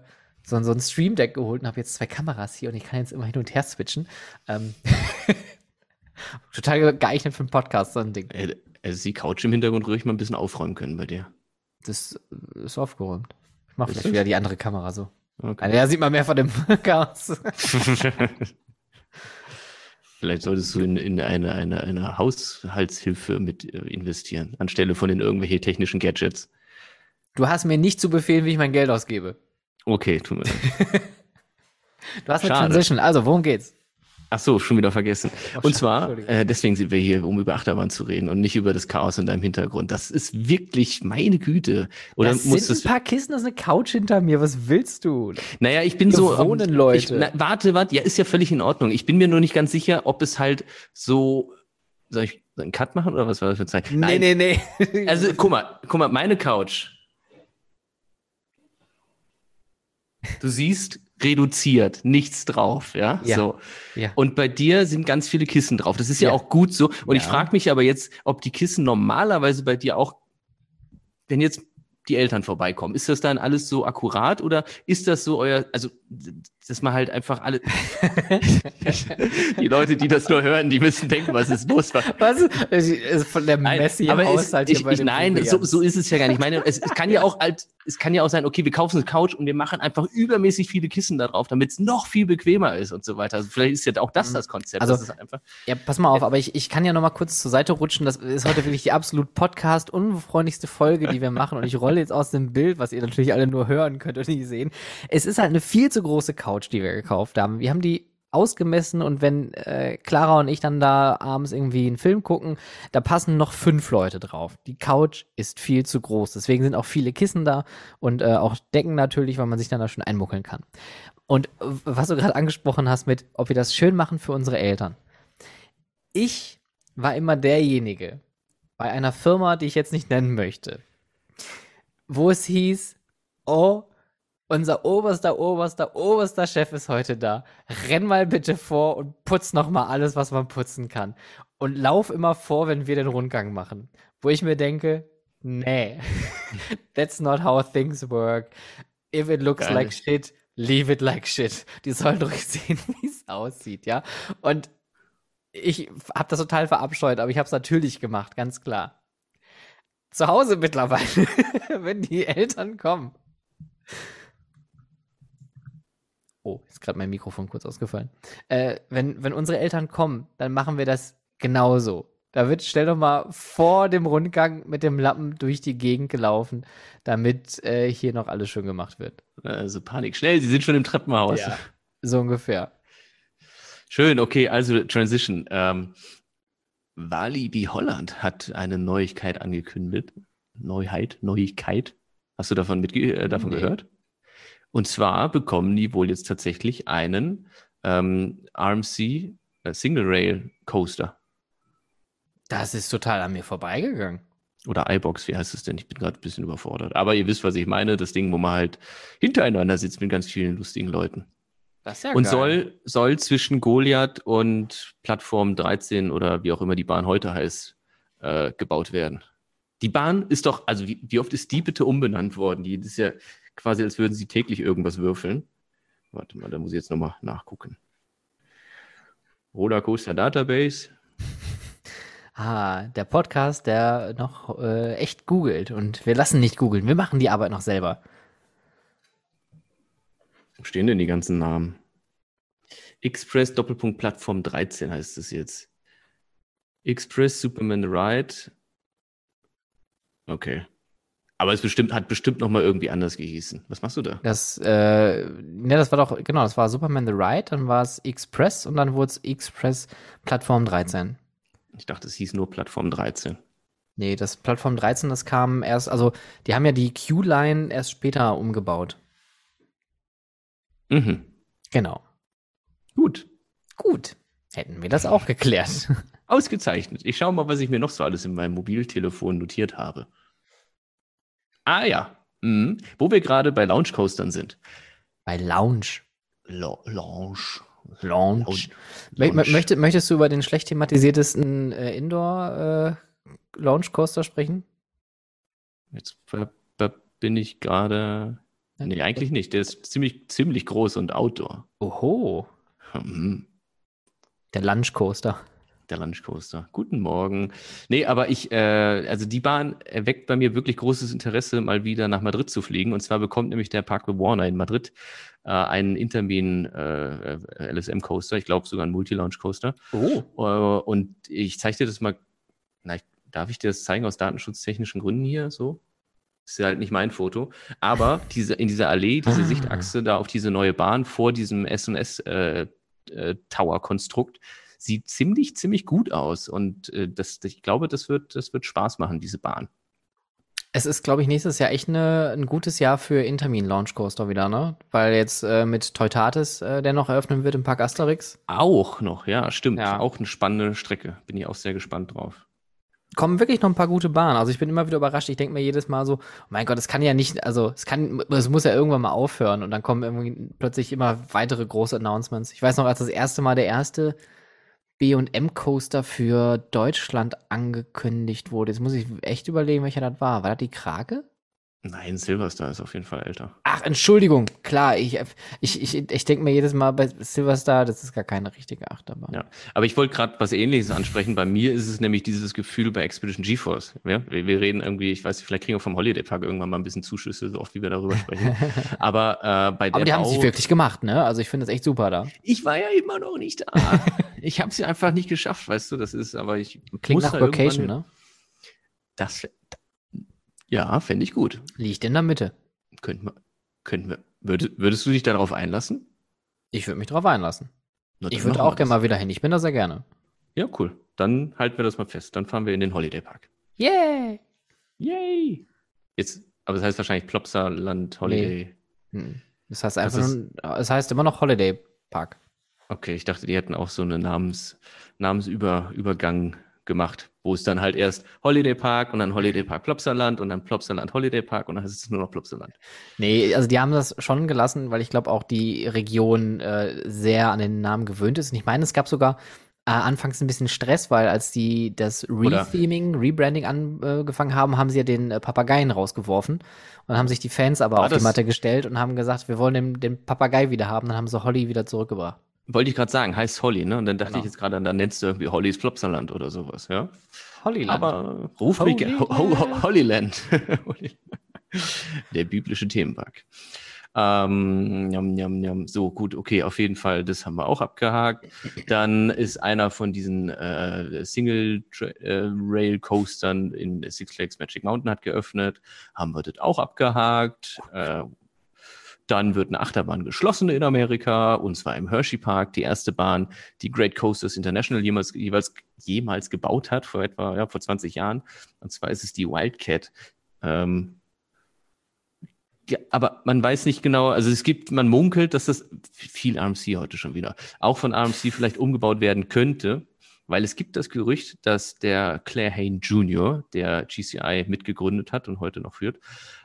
so ein, so ein Stream Deck geholt und habe jetzt zwei Kameras hier und ich kann jetzt immer hin und her switchen. Ähm, total geeignet für einen Podcast, so ein Ding. Also die Couch im Hintergrund ruhig mal ein bisschen aufräumen können bei dir. Das äh, ist aufgeräumt. Ich mache vielleicht wieder die andere Kamera so. Okay. Also, da sieht man mehr von dem Chaos. Vielleicht solltest du in, in eine, eine, eine Haushaltshilfe mit äh, investieren, anstelle von in irgendwelche technischen Gadgets. Du hast mir nicht zu befehlen, wie ich mein Geld ausgebe. Okay, tut mir leid. Du hast eine Schade. Transition. Also, worum geht's? Ach so, schon wieder vergessen. Oh, Und zwar, äh, deswegen sind wir hier, um über Achterbahn zu reden und nicht über das Chaos in deinem Hintergrund. Das ist wirklich meine Güte. Oder das muss sind das? ein paar Kisten, das ist eine Couch hinter mir. Was willst du? Naja, ich bin so. wohnen Ich, Leute. na, warte, warte. Ja, ist ja völlig in Ordnung. Ich bin mir nur nicht ganz sicher, ob es halt so. Soll ich einen Cut machen oder was war das für Zeit? Nee, nee, nee. Also, guck mal, guck mal, meine Couch. Du siehst reduziert, nichts drauf, ja? Ja. So. Ja. Und bei dir sind ganz viele Kissen drauf. Das ist ja, Ja. auch gut so. Und ich frage mich aber jetzt, ob die Kissen normalerweise bei dir auch, wenn jetzt die Eltern vorbeikommen, ist das dann alles so akkurat oder ist das so euer, also, dass man halt einfach alle, die Leute, die das nur hören, die müssen denken, was ist los? Was? Das ist von der Nein, Messi aber es, Haushalt ich, hier bei ich, nein, so, so ist es ja gar nicht. Ich meine, es, es kann ja auch alt, es kann ja auch sein, okay, wir kaufen eine Couch und wir machen einfach übermäßig viele Kissen da drauf, damit es noch viel bequemer ist und so weiter. Also vielleicht ist ja auch das das Konzept. Also- das ist einfach, Ja, pass mal auf, aber ich, ich kann ja noch mal kurz zur Seite rutschen. Das ist heute wirklich die absolut Podcast-unbefreundlichste Folge, die wir machen. Und ich rolle jetzt aus dem Bild, was ihr natürlich alle nur hören könnt und nicht sehen. Es ist halt eine viel zu große Couch, die wir gekauft haben. Wir haben die ausgemessen und wenn äh, Clara und ich dann da abends irgendwie einen Film gucken, da passen noch fünf Leute drauf. Die Couch ist viel zu groß. Deswegen sind auch viele Kissen da und äh, auch Decken natürlich, weil man sich dann da schon einmuckeln kann. Und äh, was du gerade angesprochen hast mit, ob wir das schön machen für unsere Eltern ich war immer derjenige bei einer Firma, die ich jetzt nicht nennen möchte, wo es hieß, oh, unser oberster, oberster, oberster Chef ist heute da. Renn mal bitte vor und putz noch mal alles, was man putzen kann. Und lauf immer vor, wenn wir den Rundgang machen. Wo ich mir denke, nee, that's not how things work. If it looks Gar like shit, leave it like shit. Die sollen ruhig sehen, wie es aussieht, ja. Und ich habe das total verabscheut, aber ich habe es natürlich gemacht, ganz klar. Zu Hause mittlerweile, wenn die Eltern kommen. Oh, ist gerade mein Mikrofon kurz ausgefallen. Äh, wenn, wenn unsere Eltern kommen, dann machen wir das genauso. Da wird, stell doch mal vor dem Rundgang mit dem Lappen durch die Gegend gelaufen, damit äh, hier noch alles schön gemacht wird. also Panik. Schnell, sie sind schon im Treppenhaus. So ungefähr. Schön, okay, also Transition. Ähm, Walibi Holland hat eine Neuigkeit angekündigt. Neuheit, Neuigkeit. Hast du davon, mitge äh, davon Nee. gehört? Und zwar bekommen die wohl jetzt tatsächlich einen ähm, RMC äh, Single Rail Coaster. Das ist total an mir vorbeigegangen. Oder iBox, wie heißt es denn? Ich bin gerade ein bisschen überfordert. Aber ihr wisst, was ich meine. Das Ding, wo man halt hintereinander sitzt mit ganz vielen lustigen Leuten. Das ist ja und geil. soll, soll zwischen Goliath und Plattform 13 oder wie auch immer die Bahn heute heißt, äh, gebaut werden. Die Bahn ist doch, also wie, wie oft ist die bitte umbenannt worden? Die ist ja quasi, als würden sie täglich irgendwas würfeln. Warte mal, da muss ich jetzt nochmal nachgucken. Rollercoaster Database. Ah, der Podcast, der noch äh, echt googelt. Und wir lassen nicht googeln. Wir machen die Arbeit noch selber. Wo stehen denn die ganzen Namen? Express Doppelpunkt Plattform 13 heißt es jetzt. Express Superman Ride. Okay. Aber es bestimmt, hat bestimmt noch mal irgendwie anders gehießen. Was machst du da? Das, äh, ne, das war doch, genau, das war Superman the Ride, dann war es Express und dann wurde es Express Plattform 13. Ich dachte, es hieß nur Plattform 13. Nee, das Plattform 13, das kam erst, also die haben ja die Q-Line erst später umgebaut. Mhm. Genau. Gut. Gut. Hätten wir das auch geklärt. Ausgezeichnet. Ich schaue mal, was ich mir noch so alles in meinem Mobiltelefon notiert habe. Ah ja. Mhm. Wo wir gerade bei Launch Coastern sind. Bei Lounge. Launch. Lounge. Launch. Mö- mö- Möchte, möchtest du über den schlecht thematisiertesten äh, Indoor äh, Launch Coaster sprechen? Jetzt bin ich gerade. Nee, eigentlich nicht. Der ist ziemlich, ziemlich groß und outdoor. Oho. Hm, Der Lunch Coaster. Der Lunchcoaster. Guten Morgen. Nee, aber ich, äh, also die Bahn erweckt bei mir wirklich großes Interesse, mal wieder nach Madrid zu fliegen. Und zwar bekommt nämlich der Parkway Warner in Madrid äh, einen Intermin äh, äh, LSM Coaster, ich glaube sogar einen Multi-Launch Coaster. Oh. Äh, und ich zeige dir das mal, na, ich, darf ich dir das zeigen aus datenschutztechnischen Gründen hier so? Ist ja halt nicht mein Foto. Aber diese, in dieser Allee, diese Ah. Sichtachse da auf diese neue Bahn vor diesem S&S äh, äh, Tower-Konstrukt sieht ziemlich, ziemlich gut aus. Und äh, das, ich glaube, das wird, das wird Spaß machen, diese Bahn. Es ist, glaube ich, nächstes Jahr echt eine, ein gutes Jahr für Intermin Launch Coaster wieder, ne? Weil jetzt äh, mit Teutatis, äh, der noch eröffnen wird im Park Asterix, Auch noch, ja, stimmt. Ja. Auch eine spannende Strecke. Bin ich auch sehr gespannt drauf. kommen wirklich noch ein paar gute Bahnen. Also ich bin immer wieder überrascht. Ich denke mir jedes Mal so, oh mein Gott, es kann ja nicht, also es kann, es muss ja irgendwann mal aufhören und dann kommen irgendwie plötzlich immer weitere große Announcements. Ich weiß noch, als das erste Mal der erste B&M Coaster für Deutschland angekündigt wurde. Jetzt muss ich echt überlegen, welcher das war. War das die Krake? Nein, Silverstar ist auf jeden Fall älter. Ach, Entschuldigung, klar, ich, ich, ich, ich denke mir jedes Mal bei Silverstar, das ist gar keine richtige Achterbahn. Ja, aber ich wollte gerade was Ähnliches ansprechen. Bei mir ist es nämlich dieses Gefühl bei Expedition GeForce. Ja? Wir, wir reden irgendwie, ich weiß nicht, vielleicht kriegen wir vom Holiday Park irgendwann mal ein bisschen Zuschüsse, so oft wie wir darüber sprechen. aber äh, bei der Aber die haben Bau- sich wirklich gemacht, ne? Also ich finde das echt super da. Ich war ja immer noch nicht da. ich habe sie einfach nicht geschafft, weißt du. Das ist, aber ich Klingt nach Vacation, ne? Das, ja, fände ich gut. Liegt in der Mitte. Könnten wir, könnten wir. Würdest, würdest du dich darauf einlassen? Ich würde mich drauf einlassen. Na, Ich würde auch gerne mal wieder hin. Ich bin da sehr gerne. Ja, cool. Dann halten wir das mal fest. Dann fahren wir in den Holiday Park. Yay! Yay! Jetzt, aber das heißt wahrscheinlich Plopsaland Holiday. Hm. Das heißt Das einfach, nur, es heißt immer noch Holiday Park. Okay, ich dachte, die hätten auch so einen Namens, Namensübergang gemacht, wo es dann halt erst Holiday Park und dann Holiday Park Plopsaland und dann Plopsaland Holiday Park und dann heißt es nur noch Plopsaland. Nee, also die haben das schon gelassen, weil ich glaube auch die Region äh, sehr an den Namen gewöhnt ist. Und ich meine, es gab sogar äh, anfangs ein bisschen Stress, weil als die das Retheming, Rebranding angefangen haben, haben sie ja den äh, Papageien rausgeworfen. Und haben sich die Fans aber War auf die Matte gestellt und haben gesagt, wir wollen den, den Papagei wieder haben. Dann haben sie Holly wieder zurückgebracht. Wollte ich gerade sagen, heißt Holly, ne? Und dann dachte Genau. ich jetzt gerade, dann nennst du irgendwie Hollys Plopsaland oder sowas, ja? Hollyland. Aber ruf mich gerne. Ho Ho Holyland. Der biblische Themenpark. Ähm, njam, njam, njam. So, gut, okay, auf jeden Fall, das haben wir auch abgehakt. Dann ist einer von diesen äh, Single-Rail-Coastern in Six Flags Magic Mountain hat geöffnet. Haben wir das auch abgehakt. Äh, dann wird eine Achterbahn geschlossen in Amerika, und zwar im Hershey Park, die erste Bahn, die Great Coasters International jemals, jeweils, jemals gebaut hat, vor etwa, ja, vor 20 Jahren. Und zwar ist es die Wildcat. Ähm, ja, aber man weiß nicht genau, also es gibt, man munkelt, dass das viel RMC heute schon wieder, auch von RMC vielleicht umgebaut werden könnte. Weil es gibt das Gerücht, dass der Claire Hain Jr., der GCI mitgegründet hat und heute noch führt,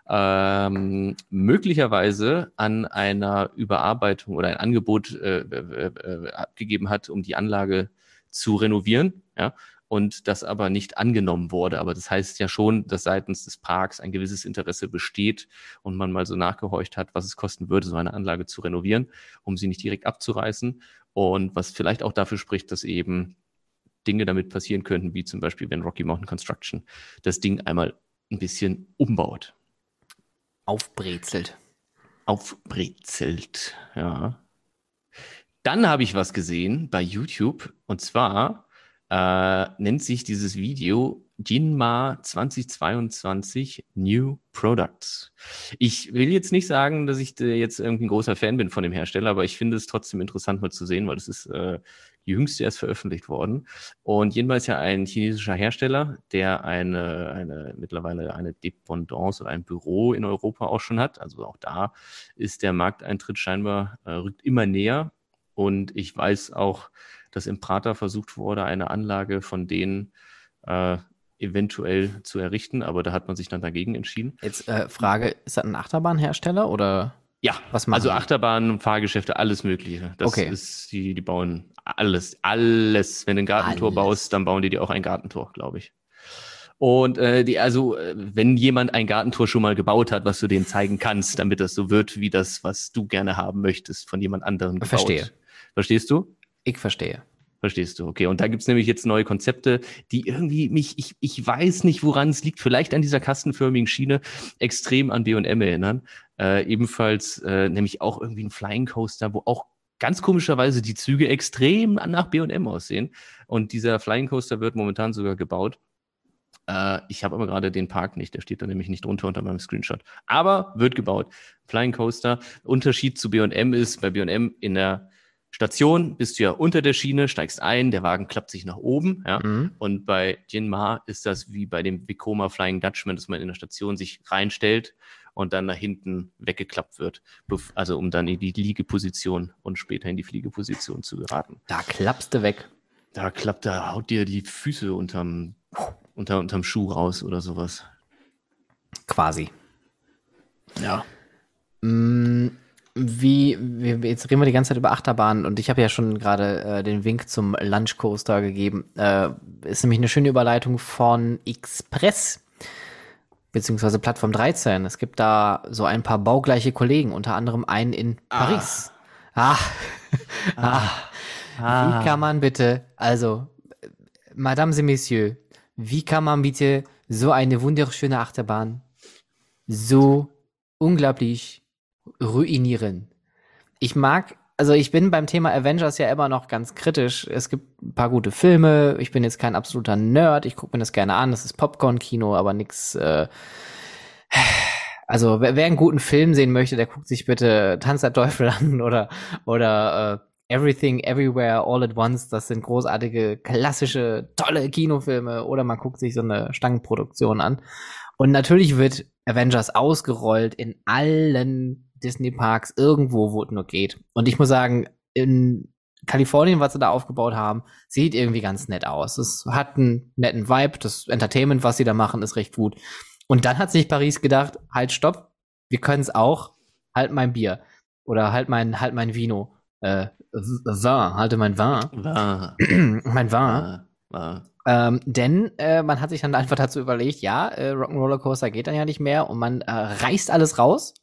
ähm, möglicherweise an einer Überarbeitung oder ein Angebot äh, äh, äh, abgegeben hat, um die Anlage zu renovieren. Ja, und das aber nicht angenommen wurde. Aber das heißt ja schon, dass seitens des Parks ein gewisses Interesse besteht und man mal so nachgehorcht hat, was es kosten würde, so eine Anlage zu renovieren, um sie nicht direkt abzureißen. Und was vielleicht auch dafür spricht, dass eben Dinge damit passieren könnten, wie zum Beispiel, wenn Rocky Mountain Construction das Ding einmal ein bisschen umbaut. Aufbrezelt. Aufbrezelt, ja. Dann habe ich was gesehen bei YouTube und zwar äh, nennt sich dieses Video Jinma 2022 New Products. Ich will jetzt nicht sagen, dass ich jetzt irgendwie ein großer Fan bin von dem Hersteller, aber ich finde es trotzdem interessant mal zu sehen, weil es ist äh, jüngst erst veröffentlicht worden. Und ist ja ein chinesischer Hersteller, der eine, eine mittlerweile eine Dependance oder ein Büro in Europa auch schon hat. Also auch da ist der Markteintritt scheinbar äh, rückt immer näher. Und ich weiß auch, dass im Prater versucht wurde, eine Anlage von denen äh, eventuell zu errichten, aber da hat man sich dann dagegen entschieden. Jetzt äh, Frage, ist das ein Achterbahnhersteller oder? Ja, was machen also Achterbahnen, Fahrgeschäfte, alles Mögliche. Das okay. ist, die, die bauen alles, alles. Wenn du ein Gartentor alles. baust, dann bauen die dir auch ein Gartentor, glaube ich. Und äh, die, also, äh, wenn jemand ein Gartentor schon mal gebaut hat, was du denen zeigen kannst, damit das so wird wie das, was du gerne haben möchtest, von jemand anderem gebaut. Verstehe. Verstehst du? Ich verstehe. Verstehst du, okay. Und da gibt's nämlich jetzt neue Konzepte, die irgendwie mich, ich, ich weiß nicht, woran es liegt, vielleicht an dieser kastenförmigen Schiene, extrem an BM erinnern. Äh, ebenfalls äh, nämlich auch irgendwie ein Flying Coaster, wo auch ganz komischerweise die Züge extrem nach BM aussehen. Und dieser Flying Coaster wird momentan sogar gebaut. Äh, ich habe aber gerade den Park nicht, der steht da nämlich nicht drunter unter meinem Screenshot. Aber wird gebaut. Flying Coaster. Unterschied zu BM ist, bei BM in der Station bist du ja unter der Schiene, steigst ein, der Wagen klappt sich nach oben. Ja? Mhm. Und bei Jinma ist das wie bei dem Vekoma Flying Dutchman, dass man in der Station sich reinstellt und dann nach hinten weggeklappt wird. Also um dann in die Liegeposition und später in die Fliegeposition zu geraten. Da klappst du weg. Da klappt, da haut dir die Füße unterm, unter, unterm Schuh raus oder sowas. Quasi. Ja. Mm, wie, jetzt reden wir die ganze Zeit über Achterbahnen und ich habe ja schon gerade äh, den Wink zum Lunch Coaster gegeben. Äh, ist nämlich eine schöne Überleitung von Express beziehungsweise Plattform 13. Es gibt da so ein paar baugleiche Kollegen, unter anderem einen in ah. Paris. Ah. ah. ah. Wie kann man bitte, also, Madame et Messieurs, wie kann man bitte so eine wunderschöne Achterbahn so unglaublich ruinieren. Ich mag, also ich bin beim Thema Avengers ja immer noch ganz kritisch. Es gibt ein paar gute Filme. Ich bin jetzt kein absoluter Nerd. Ich gucke mir das gerne an. Das ist Popcorn-Kino, aber nix. Äh, also wer, wer einen guten Film sehen möchte, der guckt sich bitte Tanz der Teufel an oder oder äh, Everything Everywhere All at Once. Das sind großartige, klassische, tolle Kinofilme. Oder man guckt sich so eine Stangenproduktion an. Und natürlich wird Avengers ausgerollt in allen Disney-Parks, irgendwo, wo es nur geht. Und ich muss sagen, in Kalifornien, was sie da aufgebaut haben, sieht irgendwie ganz nett aus. Es hat einen netten Vibe, das Entertainment, was sie da machen, ist recht gut. Und dann hat sich Paris gedacht, halt, stopp, wir können es auch, halt mein Bier. Oder halt mein, halt mein Vino. Äh, Vin, halte mein Vin. Vin. mein Vin. Vin. Ähm, denn äh, man hat sich dann einfach dazu überlegt, ja, äh, Rock'n'Roller Coaster geht dann ja nicht mehr und man äh, reißt alles raus.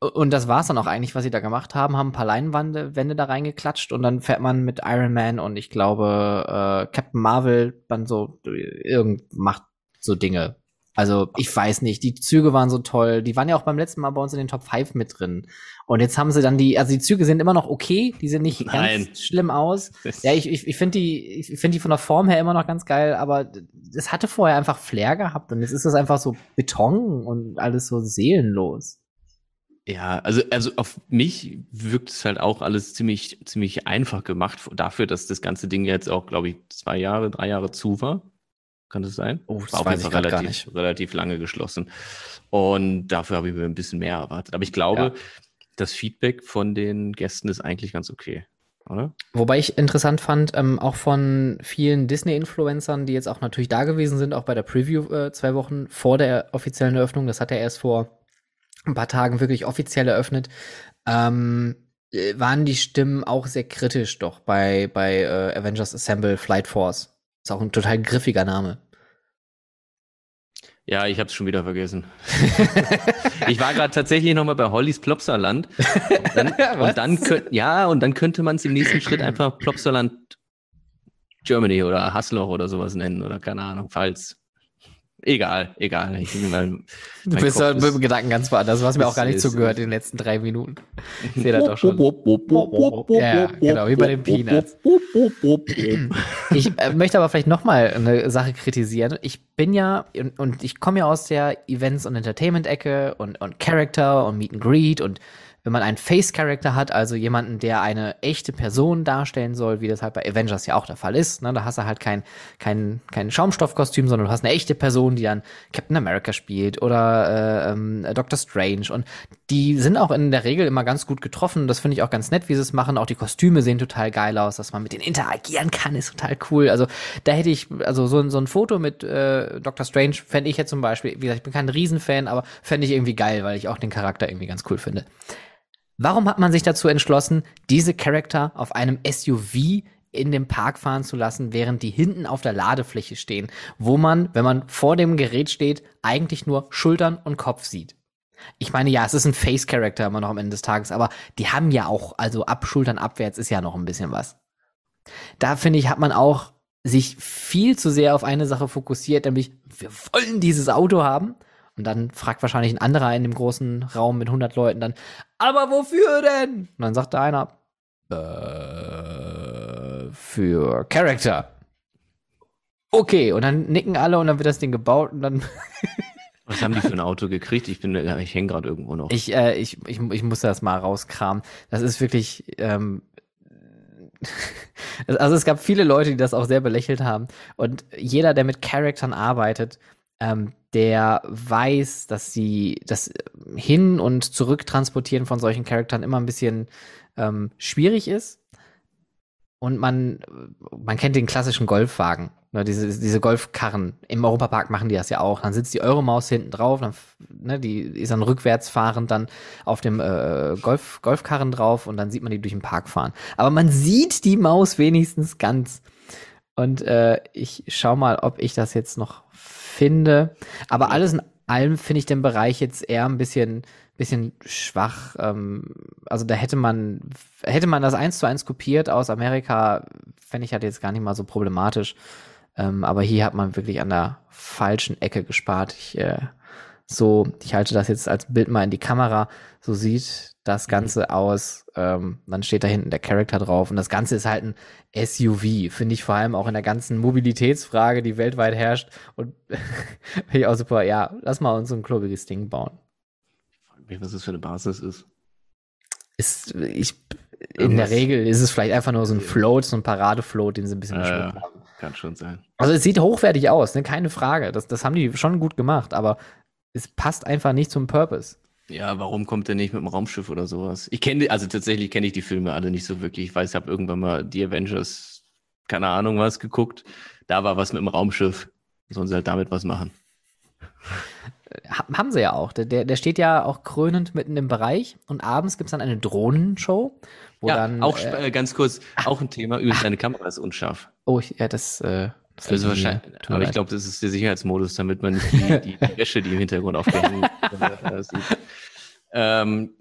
Und das war's dann auch eigentlich, was sie da gemacht haben, haben ein paar Leinwände Wände da reingeklatscht und dann fährt man mit Iron Man und ich glaube äh, Captain Marvel dann so irgend macht so Dinge. Also ich weiß nicht, die Züge waren so toll, die waren ja auch beim letzten Mal bei uns in den Top 5 mit drin. Und jetzt haben sie dann die, also die Züge sind immer noch okay, die sehen nicht Nein. ganz schlimm aus. Das ja, ich, ich, ich finde die, ich finde die von der Form her immer noch ganz geil, aber es hatte vorher einfach Flair gehabt und jetzt ist das einfach so Beton und alles so seelenlos. Ja, also, also auf mich wirkt es halt auch alles ziemlich, ziemlich einfach gemacht dafür, dass das ganze Ding jetzt auch, glaube ich, zwei Jahre, drei Jahre zu war. Kann das sein? Oh, das war auf jeden Fall relativ, relativ lange geschlossen. Und dafür habe ich mir ein bisschen mehr erwartet. Aber ich glaube, ja das Feedback von den Gästen ist eigentlich ganz okay. oder? Wobei ich interessant fand, ähm, auch von vielen Disney-Influencern, die jetzt auch natürlich da gewesen sind, auch bei der Preview äh, zwei Wochen vor der offiziellen Eröffnung, das hat er erst vor ein paar Tagen wirklich offiziell eröffnet, ähm, äh, waren die Stimmen auch sehr kritisch doch bei, bei äh, Avengers Assemble Flight Force. Ist auch ein total griffiger Name. Ja, ich habe es schon wieder vergessen. ich war gerade tatsächlich noch mal bei Hollys Plopsaland. Und dann, und dann könnt, ja, und dann könnte man es im nächsten Schritt einfach Plopsaland Germany oder Hasloch oder sowas nennen oder keine Ahnung, falls. Egal, egal. Ich, mein, du bist ja mit dem Gedanken ganz woanders. Du hast mir auch gar nicht zugehört in den letzten drei Minuten. Ich sehe das doch schon. ja, genau, wie bei den Peanuts. ich äh, möchte aber vielleicht noch mal eine Sache kritisieren. Ich bin ja, und, und ich komme ja aus der Events- und Entertainment-Ecke und, und Character und Meet and Greet und wenn man einen Face-Character hat, also jemanden, der eine echte Person darstellen soll, wie das halt bei Avengers ja auch der Fall ist, ne? da hast du halt kein, kein, kein Schaumstoffkostüm, sondern du hast eine echte Person, die dann Captain America spielt oder äh, ähm, Doctor Strange und die sind auch in der Regel immer ganz gut getroffen. Das finde ich auch ganz nett, wie sie es machen. Auch die Kostüme sehen total geil aus, dass man mit denen interagieren kann, ist total cool. Also da hätte ich, also so, so ein Foto mit äh, Doctor Strange fände ich jetzt zum Beispiel, wie gesagt, ich bin kein Riesenfan, aber fände ich irgendwie geil, weil ich auch den Charakter irgendwie ganz cool finde. Warum hat man sich dazu entschlossen, diese Charakter auf einem SUV in dem Park fahren zu lassen, während die hinten auf der Ladefläche stehen, wo man, wenn man vor dem Gerät steht, eigentlich nur Schultern und Kopf sieht? Ich meine, ja, es ist ein Face-Character immer noch am Ende des Tages, aber die haben ja auch, also ab Schultern abwärts ist ja noch ein bisschen was. Da finde ich, hat man auch sich viel zu sehr auf eine Sache fokussiert, nämlich wir wollen dieses Auto haben und dann fragt wahrscheinlich ein anderer in dem großen Raum mit 100 Leuten dann, aber wofür denn? Und dann sagt da einer, äh, für Character. Okay, und dann nicken alle und dann wird das Ding gebaut und dann. Was haben die für ein Auto gekriegt? Ich bin, ich hänge gerade irgendwo noch. Ich, äh, ich, ich, ich muss das mal rauskramen. Das ist wirklich, ähm, also es gab viele Leute, die das auch sehr belächelt haben. Und jeder, der mit Charaktern arbeitet, ähm, der weiß, dass sie das Hin- und Zurücktransportieren von solchen Charaktern immer ein bisschen ähm, schwierig ist. Und man, man kennt den klassischen Golfwagen, ne, diese, diese Golfkarren. Im Europapark machen die das ja auch. Dann sitzt die Euromaus hinten drauf, dann, ne, die ist dann rückwärts fahrend dann auf dem äh, Golf, Golfkarren drauf und dann sieht man die durch den Park fahren. Aber man sieht die Maus wenigstens ganz. Und äh, ich schau mal, ob ich das jetzt noch finde. Aber alles in allem finde ich den Bereich jetzt eher ein bisschen, bisschen schwach. Ähm, also da hätte man, hätte man das eins zu eins kopiert aus Amerika, fände ich halt jetzt gar nicht mal so problematisch. Ähm, aber hier hat man wirklich an der falschen Ecke gespart. Ich, äh, so, ich halte das jetzt als Bild mal in die Kamera. So sieht das mhm. Ganze aus. Ähm, dann steht da hinten der Charakter drauf. Und das Ganze ist halt ein SUV. Finde ich vor allem auch in der ganzen Mobilitätsfrage, die weltweit herrscht. Und finde ich auch super. Ja, lass mal uns so ein klobiges Ding bauen. Ich frage mich, was das für eine Basis ist. Ist, ich, in der Regel ist es vielleicht einfach nur so ein Float, so ein Paradefloat, den sie ein bisschen äh, haben. Kann schon sein. Also es sieht hochwertig aus, ne? keine Frage. Das, das haben die schon gut gemacht, aber es passt einfach nicht zum Purpose. Ja, warum kommt er nicht mit dem Raumschiff oder sowas? Ich kenne, also tatsächlich kenne ich die Filme alle nicht so wirklich. Ich weiß, ich habe irgendwann mal die Avengers, keine Ahnung was, geguckt. Da war was mit dem Raumschiff. Sollen sie halt damit was machen. Haben sie ja auch. Der, der steht ja auch krönend mitten im Bereich und abends gibt es dann eine Drohnenshow, wo ja, dann. Auch äh, äh ganz kurz, auch ein Thema, übrigens, deine Kamera ist unscharf. Oh, ja, das. Äh, also wahrscheinlich, aber ich glaube, das ist der Sicherheitsmodus, damit man nicht die, die, die Wäsche, die im Hintergrund aufgehängt äh, sieht. Ähm,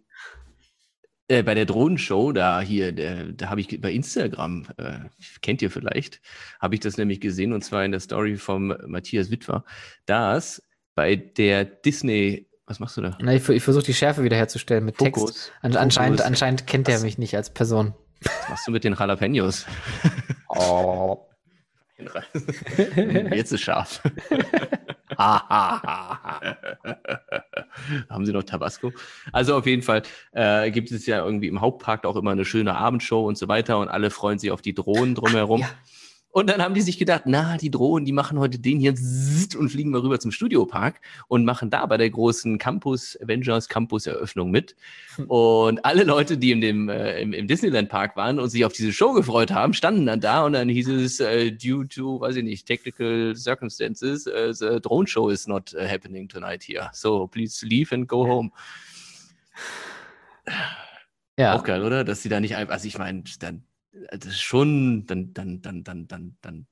äh, bei der Drohnenshow, da hier, der, da habe ich bei Instagram, äh, kennt ihr vielleicht, habe ich das nämlich gesehen und zwar in der Story vom Matthias Witwer, dass bei der Disney was machst du da? Na, ich, ich versuche die Schärfe wiederherzustellen mit Fokus. Text. An, anscheinend, anscheinend kennt er mich nicht als Person. Was machst du mit den Jalapenos? Oh. Jetzt ist scharf. Haben Sie noch Tabasco? Also auf jeden Fall äh, gibt es ja irgendwie im Hauptpark auch immer eine schöne Abendshow und so weiter und alle freuen sich auf die Drohnen drumherum. Ja. Und dann haben die sich gedacht, na, die Drohnen, die machen heute den hier und fliegen mal rüber zum Studiopark und machen da bei der großen Campus, Avengers Campus Eröffnung mit. Und alle Leute, die in dem, äh, im, im Disneyland Park waren und sich auf diese Show gefreut haben, standen dann da und dann hieß es, äh, due to, weiß ich nicht, technical circumstances, uh, the drone show is not uh, happening tonight here. So please leave and go home. Ja. Auch geil, oder? Dass sie da nicht einfach, also ich meine, dann, das ist schon, dann, dann, dann, dann, dann, dann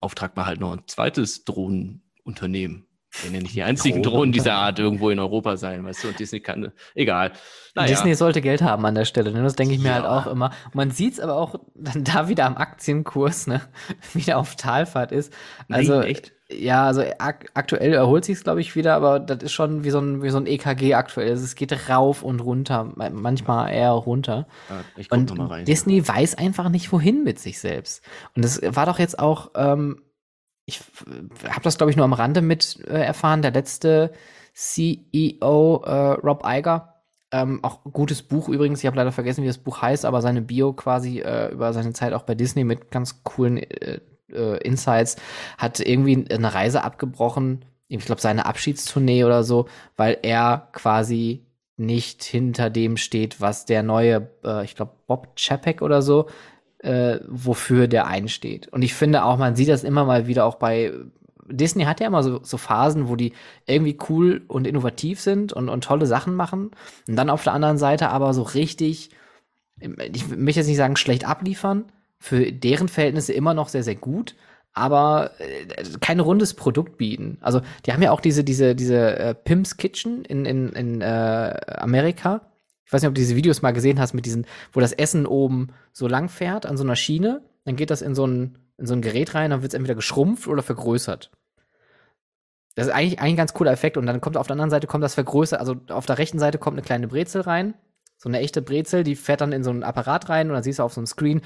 beauftragt man halt noch ein zweites Drohnenunternehmen. Wenn ja nicht die einzigen Drohnen dieser Art irgendwo in Europa sein, weißt du, und Disney kann, egal. Naja. Disney sollte Geld haben an der Stelle, ne? Das denke ich mir Ja. halt auch immer. Man sieht es aber auch dann da wieder am Aktienkurs, ne? Wieder auf Talfahrt ist. Nein, Also, echt? ja, also ak aktuell erholt sich glaube ich, wieder, aber das ist schon wie so ein, wie so ein EKG aktuell. Also es geht rauf und runter, ma- manchmal eher runter. Ja, Und mal rein. Disney weiß einfach nicht, wohin mit sich selbst. Und das war doch jetzt auch, ähm, ich habe das, glaube ich, nur am Rande mit äh, erfahren, der letzte CEO, äh, Rob Iger, ähm, auch gutes Buch übrigens, ich habe leider vergessen, wie das Buch heißt, aber seine Bio quasi äh, über seine Zeit auch bei Disney mit ganz coolen äh, äh, Insights, hat irgendwie eine Reise abgebrochen, ich glaube seine Abschiedstournee oder so, weil er quasi nicht hinter dem steht, was der neue, äh, ich glaube Bob Chapek oder so, äh, wofür der einsteht. Und ich finde auch, man sieht das immer mal wieder auch bei Disney hat ja immer so, so Phasen, wo die irgendwie cool und innovativ sind und, und tolle Sachen machen. Und dann auf der anderen Seite aber so richtig, ich möchte jetzt nicht sagen schlecht abliefern, für deren Verhältnisse immer noch sehr, sehr gut, aber äh, kein rundes Produkt bieten. Also die haben ja auch diese, diese, diese äh, Pim's Kitchen in, in, in äh, Amerika. Ich weiß nicht, ob du diese Videos mal gesehen hast mit diesen, wo das Essen oben so lang fährt an so einer Schiene, dann geht das in so ein, in so ein Gerät rein, dann wird es entweder geschrumpft oder vergrößert. Das ist eigentlich, eigentlich ein ganz cooler Effekt. Und dann kommt auf der anderen Seite kommt das vergrößert, also auf der rechten Seite kommt eine kleine Brezel rein. So eine echte Brezel, die fährt dann in so einen Apparat rein und dann siehst du auf so einem Screen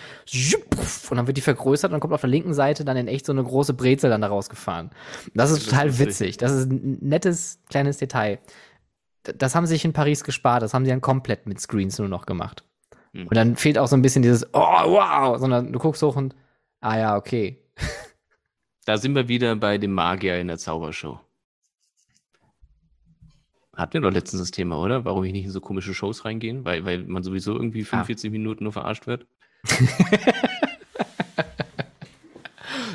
und dann wird die vergrößert und dann kommt auf der linken Seite dann in echt so eine große Brezel dann da rausgefahren. Das ist Das ist total witzig. Das ist ein nettes kleines Detail. Das haben sie sich in Paris gespart. Das haben sie dann komplett mit Screens nur noch gemacht. Hm. Und dann fehlt auch so ein bisschen dieses, oh, wow, sondern du guckst hoch und, ah ja, okay. Da sind wir wieder bei dem Magier in der Zaubershow. Hatten wir doch letztens das Thema, oder? Warum ich nicht in so komische Shows reingehen? Weil, weil man sowieso irgendwie 45 Minuten nur verarscht wird.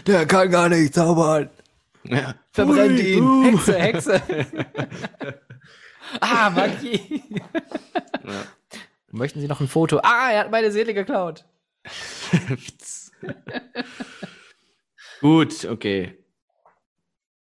Der kann gar nicht zaubern. Ja. Verbrennt ihn. uh. Hexe, Hexe. ah, Magie. Ja. Möchten Sie noch ein Foto? Ah, er hat meine Seele geklaut. Gut, okay.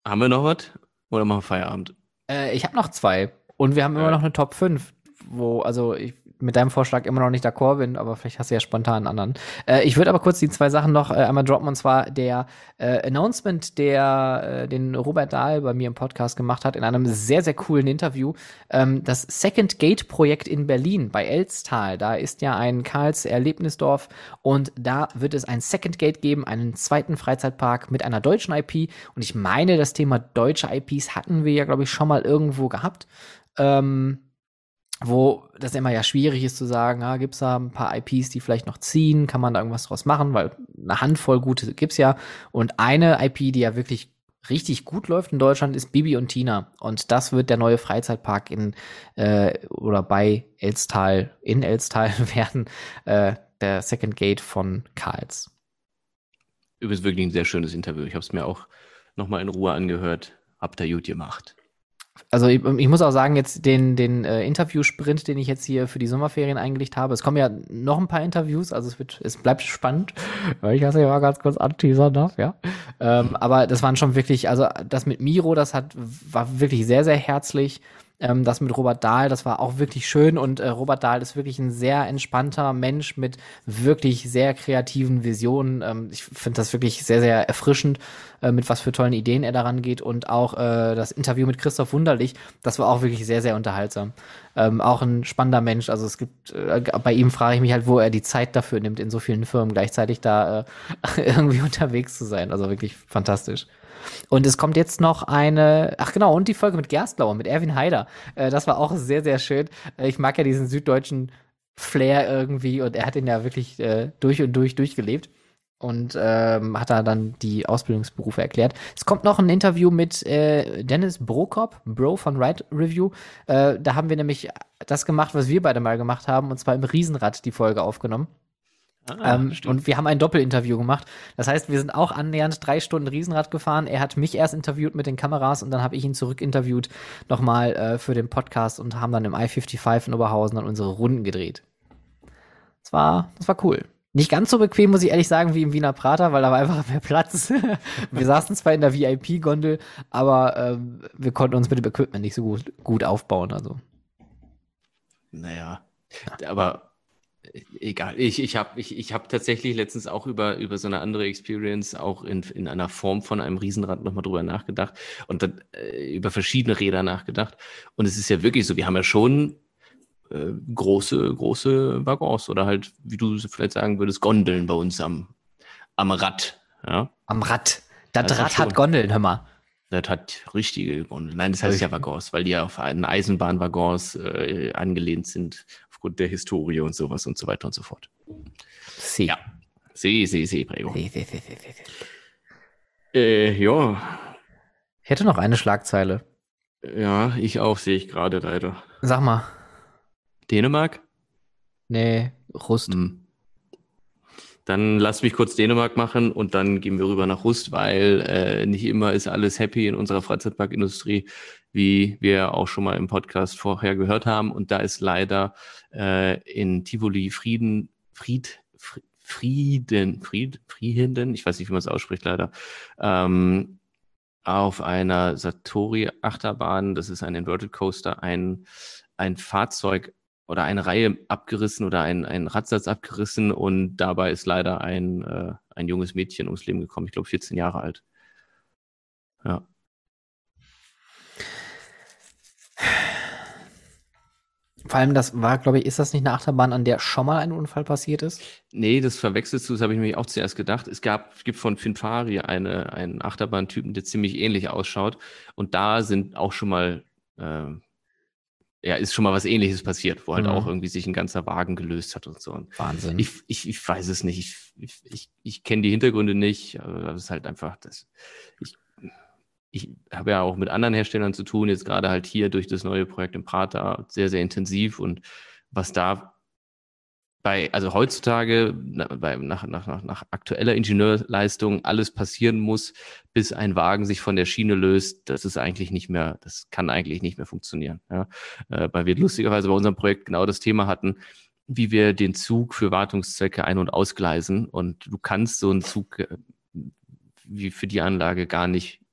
Haben wir noch was? Oder machen wir Feierabend? Äh, ich habe noch zwei. Und wir haben immer noch eine Top 5, wo, also ich mit deinem Vorschlag immer noch nicht d'accord bin, aber vielleicht hast du ja spontan einen anderen. Äh, ich würde aber kurz die zwei Sachen noch äh, einmal droppen, und zwar der äh, Announcement, der äh, den Robert Dahl bei mir im Podcast gemacht hat, in einem sehr, sehr coolen Interview. Ähm, das Second Gate Projekt in Berlin bei Elstal, da ist ja ein Karls Erlebnisdorf und da wird es ein Second Gate geben, einen zweiten Freizeitpark mit einer deutschen IP. Und ich meine, das Thema deutsche IPs hatten wir ja, glaube ich, schon mal irgendwo gehabt. Ähm, wo das immer ja schwierig ist zu sagen, ah, gibt's da ein paar IPs, die vielleicht noch ziehen, kann man da irgendwas draus machen, weil eine Handvoll gute gibt's ja. Und eine IP, die ja wirklich richtig gut läuft in Deutschland, ist Bibi und Tina. Und das wird der neue Freizeitpark in äh, oder bei Elstal, in Elstal werden, äh, der Second Gate von Karls. Übrigens wirklich ein sehr schönes Interview. Ich habe es mir auch nochmal in Ruhe angehört. Habt ihr gut gemacht. Also ich, ich muss auch sagen, jetzt den, den äh, Interviewsprint, den ich jetzt hier für die Sommerferien eingelegt habe, es kommen ja noch ein paar Interviews, also es wird, es bleibt spannend, weil ich das ja mal ganz kurz anteasern darf, ja. Ähm, aber das waren schon wirklich, also das mit Miro, das hat, war wirklich sehr, sehr herzlich. Ähm, das mit Robert Dahl, das war auch wirklich schön und äh, Robert Dahl ist wirklich ein sehr entspannter Mensch mit wirklich sehr kreativen Visionen. Ähm, ich finde das wirklich sehr, sehr erfrischend, äh, mit was für tollen Ideen er daran geht und auch äh, das Interview mit Christoph Wunderlich, das war auch wirklich sehr, sehr unterhaltsam. Ähm, auch ein spannender Mensch. Also es gibt, äh, bei ihm frage ich mich halt, wo er die Zeit dafür nimmt, in so vielen Firmen gleichzeitig da äh, irgendwie unterwegs zu sein. Also wirklich fantastisch. Und es kommt jetzt noch eine, ach genau, und die Folge mit Gerstlauer, mit Erwin Heider. Äh, das war auch sehr, sehr schön. Äh, ich mag ja diesen süddeutschen Flair irgendwie und er hat ihn ja wirklich äh, durch und durch durchgelebt. und ähm, hat da dann die Ausbildungsberufe erklärt. Es kommt noch ein Interview mit äh, Dennis Brokop, Bro von Ride Review. Äh, da haben wir nämlich das gemacht, was wir beide mal gemacht haben, und zwar im Riesenrad die Folge aufgenommen. Ah, ähm, und wir haben ein Doppelinterview gemacht. Das heißt, wir sind auch annähernd drei Stunden Riesenrad gefahren. Er hat mich erst interviewt mit den Kameras und dann habe ich ihn zurück interviewt nochmal äh, für den Podcast und haben dann im i55 in Oberhausen dann unsere Runden gedreht. Das war, das war cool. Nicht ganz so bequem, muss ich ehrlich sagen, wie im Wiener Prater, weil da war einfach mehr Platz. wir saßen zwar in der VIP-Gondel, aber ähm, wir konnten uns mit dem Equipment nicht so gut, gut aufbauen. Also. Naja, aber egal. Ich, ich habe ich, ich hab tatsächlich letztens auch über, über so eine andere Experience, auch in, in einer Form von einem Riesenrad nochmal drüber nachgedacht und dann äh, über verschiedene Räder nachgedacht. Und es ist ja wirklich so, wir haben ja schon äh, große, große Waggons oder halt, wie du vielleicht sagen würdest, Gondeln bei uns am, am Rad. Ja? Am Rad. Das Also Rad schon. hat Gondeln, hör mal. Das hat richtige Gondeln. Nein, das heißt ja Waggons, weil die ja auf einen Eisenbahnwaggons äh, angelehnt sind, aufgrund der Historie und sowas und so weiter und so fort. Sie. Ja. See, see, see, Prego. Sie, sie, sie, sie, sie. Äh, ja, Ich hätte noch eine Schlagzeile. ja, ich auch, sehe ich gerade leider. Sag mal. Dänemark? Nee, Rust. Hm. Dann lass mich kurz Dänemark machen und dann gehen wir rüber nach Rust, weil äh, nicht immer ist alles happy in unserer Freizeitparkindustrie, wie wir auch schon mal im Podcast vorher gehört haben. Und da ist leider äh, in Tivoli Frieden, Fried, Fr- Frieden, Fried, Frieden, ich weiß nicht, wie man es ausspricht, leider, ähm, auf einer Satori-Achterbahn, das ist ein Inverted Coaster, ein, ein Fahrzeug oder eine Reihe abgerissen oder ein, ein Radsatz abgerissen und dabei ist leider ein, äh, ein junges Mädchen ums Leben gekommen, ich glaube 14 Jahre alt. Ja. Vor allem, das war, glaube ich, ist das nicht eine Achterbahn, an der schon mal ein Unfall passiert ist? Nee, das verwechselst du, das habe ich mir auch zuerst gedacht. Es gab, es gibt von Finfari eine, einen Achterbahntypen, der ziemlich ähnlich ausschaut. Und da sind auch schon mal, äh, ja, ist schon mal was ähnliches passiert, wo halt Mhm. auch irgendwie sich ein ganzer Wagen gelöst hat und so. Und Wahnsinn. Ich, ich, ich weiß es nicht. Ich, ich, ich, ich kenne die Hintergründe nicht. Aber das ist halt einfach das. Ich, ich habe ja auch mit anderen Herstellern zu tun, jetzt gerade halt hier durch das neue Projekt im Prater sehr, sehr intensiv. Und was da bei, also heutzutage bei, nach, nach, nach, nach aktueller Ingenieurleistung alles passieren muss, bis ein Wagen sich von der Schiene löst, das ist eigentlich nicht mehr, das kann eigentlich nicht mehr funktionieren. Ja? Äh, weil wir lustigerweise bei unserem Projekt genau das Thema hatten, wie wir den Zug für Wartungszwecke ein- und ausgleisen. Und du kannst so einen Zug äh, wie für die Anlage gar nicht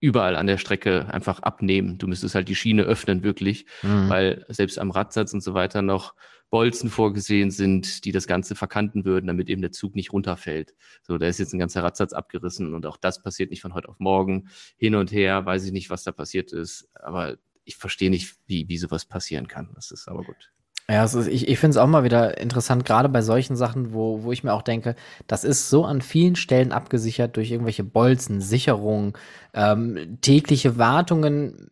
überall an der Strecke einfach abnehmen. Du müsstest halt die Schiene öffnen, wirklich, Mhm. weil selbst am Radsatz und so weiter noch Bolzen vorgesehen sind, die das Ganze verkanten würden, damit eben der Zug nicht runterfällt. So, da ist jetzt ein ganzer Radsatz abgerissen und auch das passiert nicht von heute auf morgen. Hin und her, weiß ich nicht, was da passiert ist, aber ich verstehe nicht, wie, wie sowas passieren kann. Das ist aber gut. Ja, ist, ich, ich finde es auch mal wieder interessant, gerade bei solchen Sachen, wo, wo ich mir auch denke, das ist so an vielen Stellen abgesichert durch irgendwelche Bolzen, Sicherungen, ähm, tägliche Wartungen.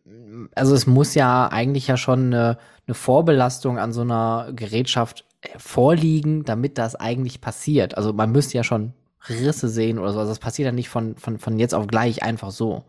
Also es muss ja eigentlich ja schon eine, eine Vorbelastung an so einer Gerätschaft äh, vorliegen, damit das eigentlich passiert. Also man müsste ja schon Risse sehen oder so. Also das passiert ja nicht von, von, von jetzt auf gleich einfach so.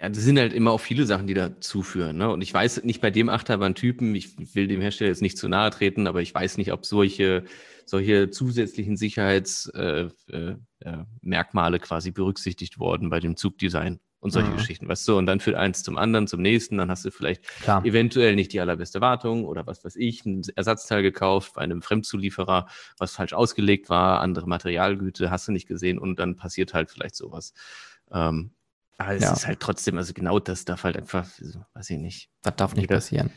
Ja, das sind halt immer auch viele Sachen, die dazu führen. Ne? Und ich weiß nicht bei dem Achterbahn-Typen, ich will dem Hersteller jetzt nicht zu nahe treten, aber ich weiß nicht, ob solche, solche zusätzlichen Sicherheitsmerkmale äh, äh, Merkmale quasi berücksichtigt wurden bei dem Zugdesign und solche Mhm. Geschichten. Weißt du, und dann führt eins zum anderen, zum nächsten, dann hast du vielleicht Klar. eventuell nicht die allerbeste Wartung oder was weiß ich, ein Ersatzteil gekauft bei einem Fremdzulieferer, was falsch ausgelegt war, andere Materialgüte, hast du nicht gesehen und dann passiert halt vielleicht sowas. Ähm, aber es Ja. ist halt trotzdem, also genau das darf halt einfach, weiß ich nicht. Das darf nicht Jeder- passieren.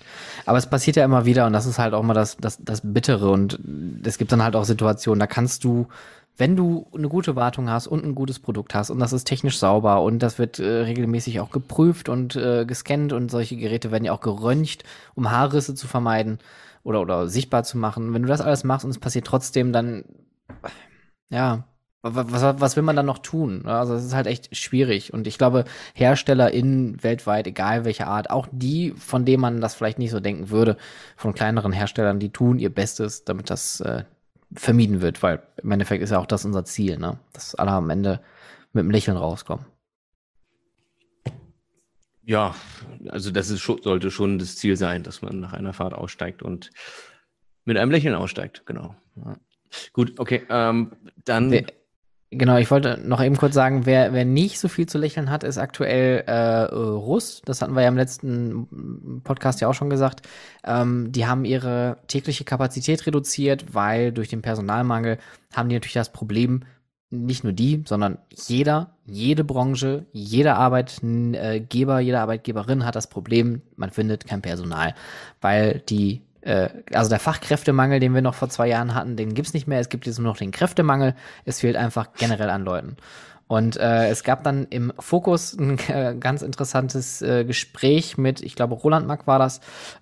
Aber es passiert ja immer wieder und das ist halt auch mal das, das, das Bittere und es gibt dann halt auch Situationen, da kannst du, wenn du eine gute Wartung hast und ein gutes Produkt hast und das ist technisch sauber und das wird äh, regelmäßig auch geprüft und äh, gescannt und solche Geräte werden ja auch geröntgt, um Haarrisse zu vermeiden oder, oder sichtbar zu machen. Wenn du das alles machst und es passiert trotzdem, dann, ja, was, was, will man dann noch tun? Also es ist halt echt schwierig. Und ich glaube, HerstellerInnen weltweit, egal welche Art, auch die, von denen man das vielleicht nicht so denken würde, von kleineren Herstellern, die tun ihr Bestes, damit das äh, vermieden wird, weil im Endeffekt ist ja auch das unser Ziel, ne? Dass alle am Ende mit einem Lächeln rauskommen. Ja, also das ist, sollte schon das Ziel sein, dass man nach einer Fahrt aussteigt und mit einem Lächeln aussteigt, genau. Ja. Gut, okay, ähm, dann. Genau, ich wollte noch eben kurz sagen, wer, wer nicht so viel zu lächeln hat, ist aktuell äh, Russ. Das hatten wir ja im letzten Podcast ja auch schon gesagt. Ähm, die haben ihre tägliche Kapazität reduziert, weil durch den Personalmangel haben die natürlich das Problem, nicht nur die, sondern jeder, jede Branche, jeder Arbeitgeber, jede Arbeitgeberin hat das Problem, man findet kein Personal, weil die äh, also der Fachkräftemangel, den wir noch vor zwei Jahren hatten, den gibt's nicht mehr. Es gibt jetzt nur noch den Kräftemangel. Es fehlt einfach generell an Leuten. Und äh, es gab dann im Fokus ein äh, ganz interessantes äh, Gespräch mit, ich glaube, Roland Mack war das.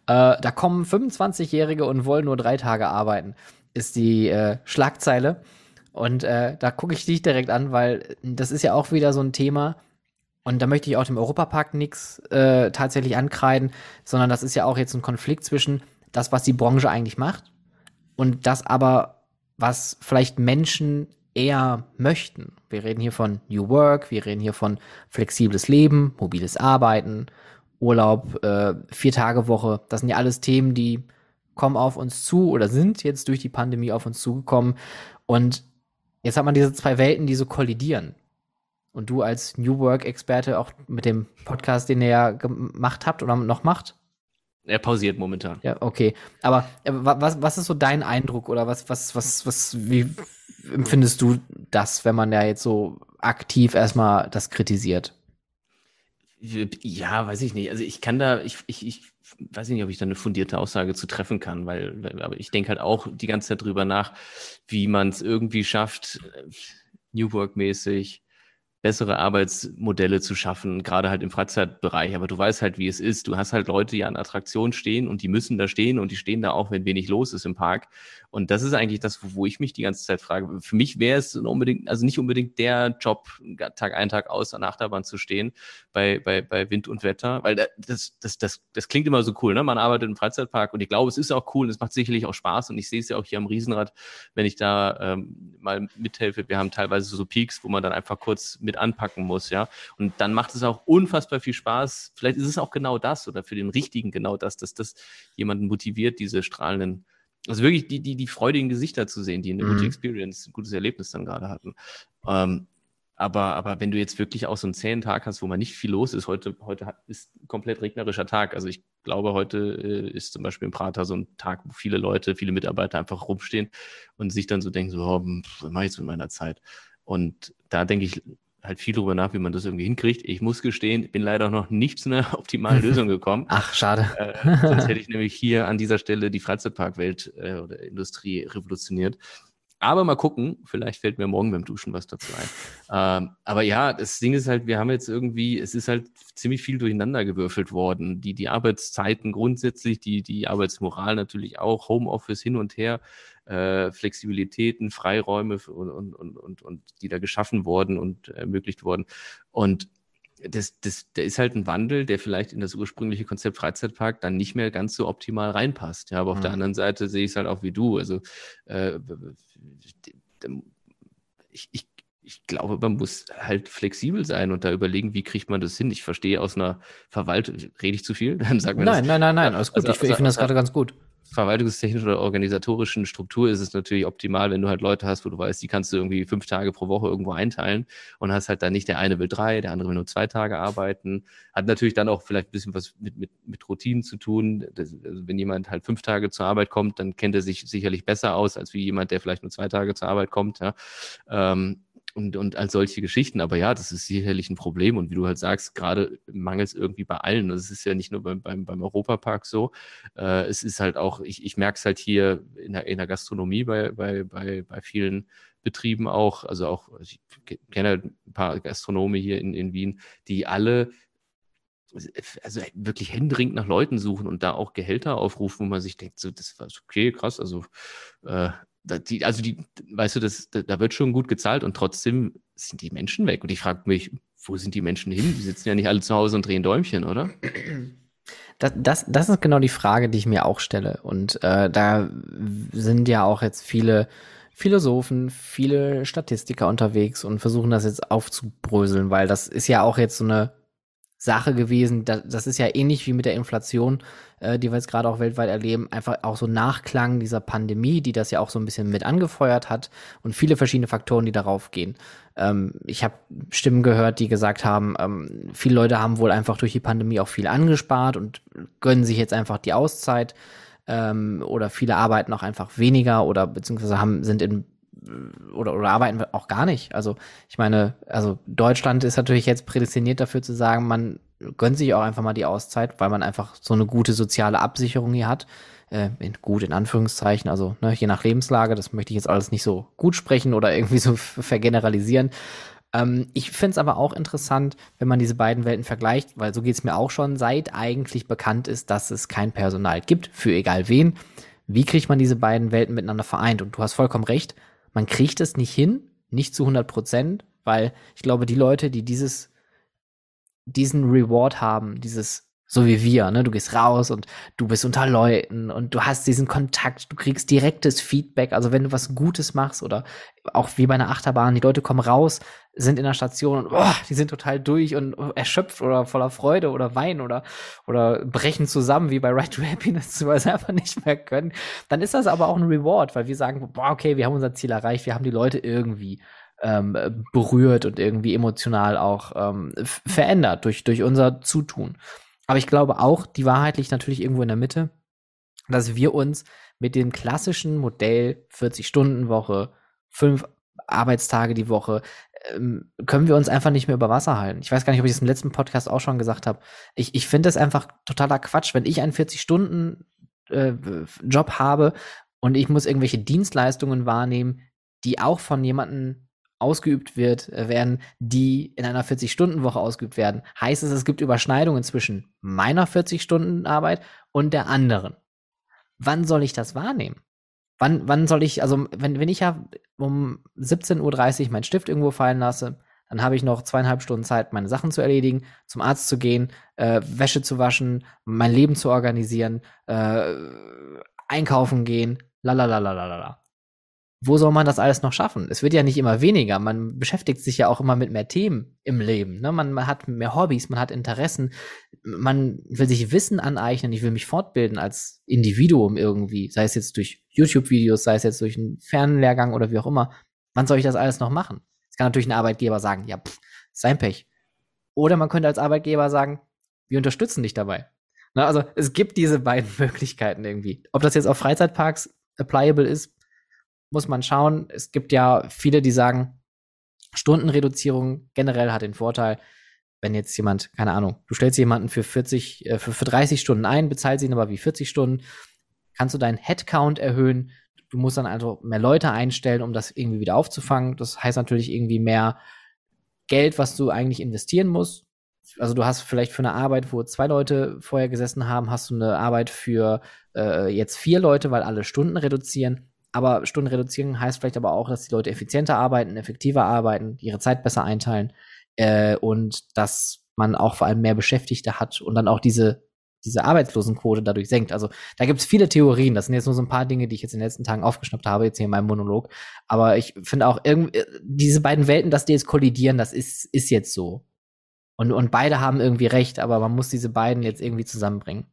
Äh, da kommen 25-Jährige und wollen nur drei Tage arbeiten, ist die äh, Schlagzeile. Und äh, da gucke ich dich direkt an, weil das ist ja auch wieder so ein Thema. Und da möchte ich auch dem Europapark nichts äh, tatsächlich ankreiden, sondern das ist ja auch jetzt ein Konflikt zwischen das, was die Branche eigentlich macht und das aber, was vielleicht Menschen eher möchten. Wir reden hier von New Work, wir reden hier von flexibles Leben, mobiles Arbeiten, Urlaub, äh, vier Tage Woche. Das sind ja alles Themen, die kommen auf uns zu oder sind jetzt durch die Pandemie auf uns zugekommen. Und Jetzt hat man diese zwei Welten, die so kollidieren. Und du als New Work-Experte auch mit dem Podcast, den ihr ja gemacht habt oder noch macht? Er pausiert momentan. Ja, okay. Aber äh, was, was ist so dein Eindruck oder was, was, was, was, wie empfindest du das, wenn man ja jetzt so aktiv erstmal das kritisiert? Ja, weiß ich nicht. Also ich kann da, ich, ich, ich weiß nicht, ob ich da eine fundierte Aussage zu treffen kann, weil, aber ich denke halt auch die ganze Zeit drüber nach, wie man es irgendwie schafft, äh, New Work-mäßig, bessere Arbeitsmodelle zu schaffen, gerade halt im Freizeitbereich. Aber du weißt halt, wie es ist. Du hast halt Leute, die an Attraktionen stehen und die müssen da stehen und die stehen da auch, wenn wenig los ist im Park. Und das ist eigentlich das, wo ich mich die ganze Zeit frage. Für mich wäre es unbedingt, also nicht unbedingt der Job, Tag ein, Tag aus an der Achterbahn zu stehen bei, bei, bei Wind und Wetter, weil das, das, das, das klingt immer so cool, ne? Man arbeitet im Freizeitpark und ich glaube, es ist auch cool und es macht sicherlich auch Spaß und ich sehe es ja auch hier am Riesenrad, wenn ich da ähm, mal mithelfe. Wir haben teilweise so Peaks, wo man dann einfach kurz mit anpacken muss, ja. Und dann macht es auch unfassbar viel Spaß. Vielleicht ist es auch genau das oder für den Richtigen genau das, dass das jemanden motiviert, diese strahlenden, also wirklich die, die, die freudigen Gesichter zu sehen, die eine mhm. gute Experience, ein gutes Erlebnis dann gerade hatten. Ähm, aber, aber wenn du jetzt wirklich auch so einen zähen Tag hast, wo man nicht viel los ist, heute, heute ist ein komplett regnerischer Tag. Also ich glaube, heute äh, ist zum Beispiel im Prater so ein Tag, wo viele Leute, viele Mitarbeiter einfach rumstehen und sich dann so denken, so, oh, was mache ich jetzt mit meiner Zeit? Und da denke ich, halt viel drüber nach, wie man das irgendwie hinkriegt. Ich muss gestehen, bin leider noch nicht zu einer optimalen Lösung gekommen. Ach, schade. Äh, sonst hätte ich nämlich hier an dieser Stelle die Freizeitparkwelt äh, oder Industrie revolutioniert. Aber mal gucken, vielleicht fällt mir morgen beim Duschen was dazu ein. Ähm, aber ja, das Ding ist halt, wir haben jetzt irgendwie, es ist halt ziemlich viel durcheinander gewürfelt worden. Die, die Arbeitszeiten grundsätzlich, die, die Arbeitsmoral natürlich auch, Homeoffice hin und her äh, Flexibilitäten, Freiräume und, und, und, und, die da geschaffen wurden und ermöglicht wurden. Und das, das, der ist halt ein Wandel, der vielleicht in das ursprüngliche Konzept Freizeitpark dann nicht mehr ganz so optimal reinpasst. Ja, aber auf mhm. der anderen Seite sehe ich es halt auch wie du. Also äh, ich, ich, ich glaube, man muss halt flexibel sein und da überlegen, wie kriegt man das hin. Ich verstehe aus einer Verwaltung, rede ich zu viel? Dann sag mir nein, das. Nein, nein, nein, alles gut. Also, ich, ich finde das gerade ganz gut verwaltungstechnischen oder organisatorischen Struktur ist es natürlich optimal, wenn du halt Leute hast, wo du weißt, die kannst du irgendwie fünf Tage pro Woche irgendwo einteilen und hast halt dann nicht, der eine will drei, der andere will nur zwei Tage arbeiten. Hat natürlich dann auch vielleicht ein bisschen was mit, mit, mit Routinen zu tun. Das, also wenn jemand halt fünf Tage zur Arbeit kommt, dann kennt er sich sicherlich besser aus, als wie jemand, der vielleicht nur zwei Tage zur Arbeit kommt. Ja. Ähm, und, und als solche Geschichten. Aber ja, das ist sicherlich ein Problem. Und wie du halt sagst, gerade mangelt es irgendwie bei allen. Das ist ja nicht nur beim, beim, beim Europapark so. Äh, es ist halt auch, ich, ich merke es halt hier in der, in der Gastronomie bei, bei, bei, bei vielen Betrieben auch. Also auch, ich kenne halt ein paar Gastronomen hier in, in Wien, die alle also wirklich händeringend nach Leuten suchen und da auch Gehälter aufrufen, wo man sich denkt, so, das war okay, krass, also äh, die, also die, weißt du, das, da wird schon gut gezahlt und trotzdem sind die Menschen weg. Und ich frage mich, wo sind die Menschen hin? Die sitzen ja nicht alle zu Hause und drehen Däumchen, oder? Das, das, das ist genau die Frage, die ich mir auch stelle. Und äh, da sind ja auch jetzt viele Philosophen, viele Statistiker unterwegs und versuchen das jetzt aufzubröseln, weil das ist ja auch jetzt so eine Sache gewesen. Das, das ist ja ähnlich wie mit der Inflation, äh, die wir jetzt gerade auch weltweit erleben. Einfach auch so Nachklang dieser Pandemie, die das ja auch so ein bisschen mit angefeuert hat und viele verschiedene Faktoren, die darauf gehen. Ähm, ich habe Stimmen gehört, die gesagt haben, ähm, viele Leute haben wohl einfach durch die Pandemie auch viel angespart und gönnen sich jetzt einfach die Auszeit. Ähm, oder viele arbeiten auch einfach weniger oder beziehungsweise haben, sind in oder, oder arbeiten wir auch gar nicht. Also ich meine, also Deutschland ist natürlich jetzt prädestiniert dafür zu sagen, man gönnt sich auch einfach mal die Auszeit, weil man einfach so eine gute soziale Absicherung hier hat. Äh, in, gut in Anführungszeichen, also ne, je nach Lebenslage, das möchte ich jetzt alles nicht so gut sprechen oder irgendwie so vergeneralisieren. Ähm, ich finde es aber auch interessant, wenn man diese beiden Welten vergleicht, weil so geht es mir auch schon, seit eigentlich bekannt ist, dass es kein Personal gibt, für egal wen. Wie kriegt man diese beiden Welten miteinander vereint? Und du hast vollkommen recht, man kriegt es nicht hin, nicht zu 100 Prozent, weil ich glaube, die Leute, die dieses, diesen Reward haben, dieses so wie wir, ne? Du gehst raus und du bist unter Leuten und du hast diesen Kontakt, du kriegst direktes Feedback. Also wenn du was Gutes machst oder auch wie bei einer Achterbahn, die Leute kommen raus, sind in der Station und oh, die sind total durch und erschöpft oder voller Freude oder weinen oder oder brechen zusammen wie bei Right to Happiness, weil sie einfach nicht mehr können. Dann ist das aber auch ein Reward, weil wir sagen, boah, okay, wir haben unser Ziel erreicht, wir haben die Leute irgendwie ähm, berührt und irgendwie emotional auch ähm, verändert durch durch unser Zutun. Aber ich glaube auch, die Wahrheit liegt natürlich irgendwo in der Mitte, dass wir uns mit dem klassischen Modell 40-Stunden-Woche, fünf Arbeitstage die Woche, ähm, können wir uns einfach nicht mehr über Wasser halten. Ich weiß gar nicht, ob ich das im letzten Podcast auch schon gesagt habe. Ich, ich finde das einfach totaler Quatsch, wenn ich einen 40-Stunden-Job äh, habe und ich muss irgendwelche Dienstleistungen wahrnehmen, die auch von jemandem ausgeübt wird, äh, werden, die in einer 40-Stunden-Woche ausgeübt werden, heißt es, es gibt Überschneidungen zwischen meiner 40-Stunden-Arbeit und der anderen. Wann soll ich das wahrnehmen? Wann, wann soll ich, also wenn, wenn ich ja um 17.30 Uhr meinen Stift irgendwo fallen lasse, dann habe ich noch zweieinhalb Stunden Zeit, meine Sachen zu erledigen, zum Arzt zu gehen, äh, Wäsche zu waschen, mein Leben zu organisieren, äh, einkaufen gehen, la wo soll man das alles noch schaffen? Es wird ja nicht immer weniger. Man beschäftigt sich ja auch immer mit mehr Themen im Leben. Ne? Man, man, hat mehr Hobbys, man hat Interessen, man will sich Wissen aneignen, ich will mich fortbilden als Individuum irgendwie, sei es jetzt durch YouTube-Videos, sei es jetzt durch einen Fernlehrgang oder wie auch immer. Wann soll ich das alles noch machen? Es kann natürlich ein Arbeitgeber sagen, ja, pff, sein Pech. Oder man könnte als Arbeitgeber sagen, wir unterstützen dich dabei. Ne? Also es gibt diese beiden Möglichkeiten irgendwie. Ob das jetzt auf Freizeitparks applicable ist, muss man schauen. Es gibt ja viele, die sagen, Stundenreduzierung generell hat den Vorteil, wenn jetzt jemand, keine Ahnung, du stellst jemanden für 40, äh, für, für 30 Stunden ein, bezahlst ihn aber wie 40 Stunden, kannst du deinen Headcount erhöhen. Du musst dann also mehr Leute einstellen, um das irgendwie wieder aufzufangen. Das heißt natürlich irgendwie mehr Geld, was du eigentlich investieren musst. Also du hast vielleicht für eine Arbeit, wo zwei Leute vorher gesessen haben, hast du eine Arbeit für äh, jetzt vier Leute, weil alle Stunden reduzieren. Aber Stunden reduzieren heißt vielleicht aber auch, dass die Leute effizienter arbeiten, effektiver arbeiten, ihre Zeit besser einteilen äh, und dass man auch vor allem mehr Beschäftigte hat und dann auch diese diese Arbeitslosenquote dadurch senkt. Also da gibt es viele Theorien. Das sind jetzt nur so ein paar Dinge, die ich jetzt in den letzten Tagen aufgeschnappt habe, jetzt hier in meinem Monolog. Aber ich finde auch irgendwie, äh, diese beiden Welten, dass die jetzt kollidieren, das ist, ist jetzt so. Und, und beide haben irgendwie recht, aber man muss diese beiden jetzt irgendwie zusammenbringen.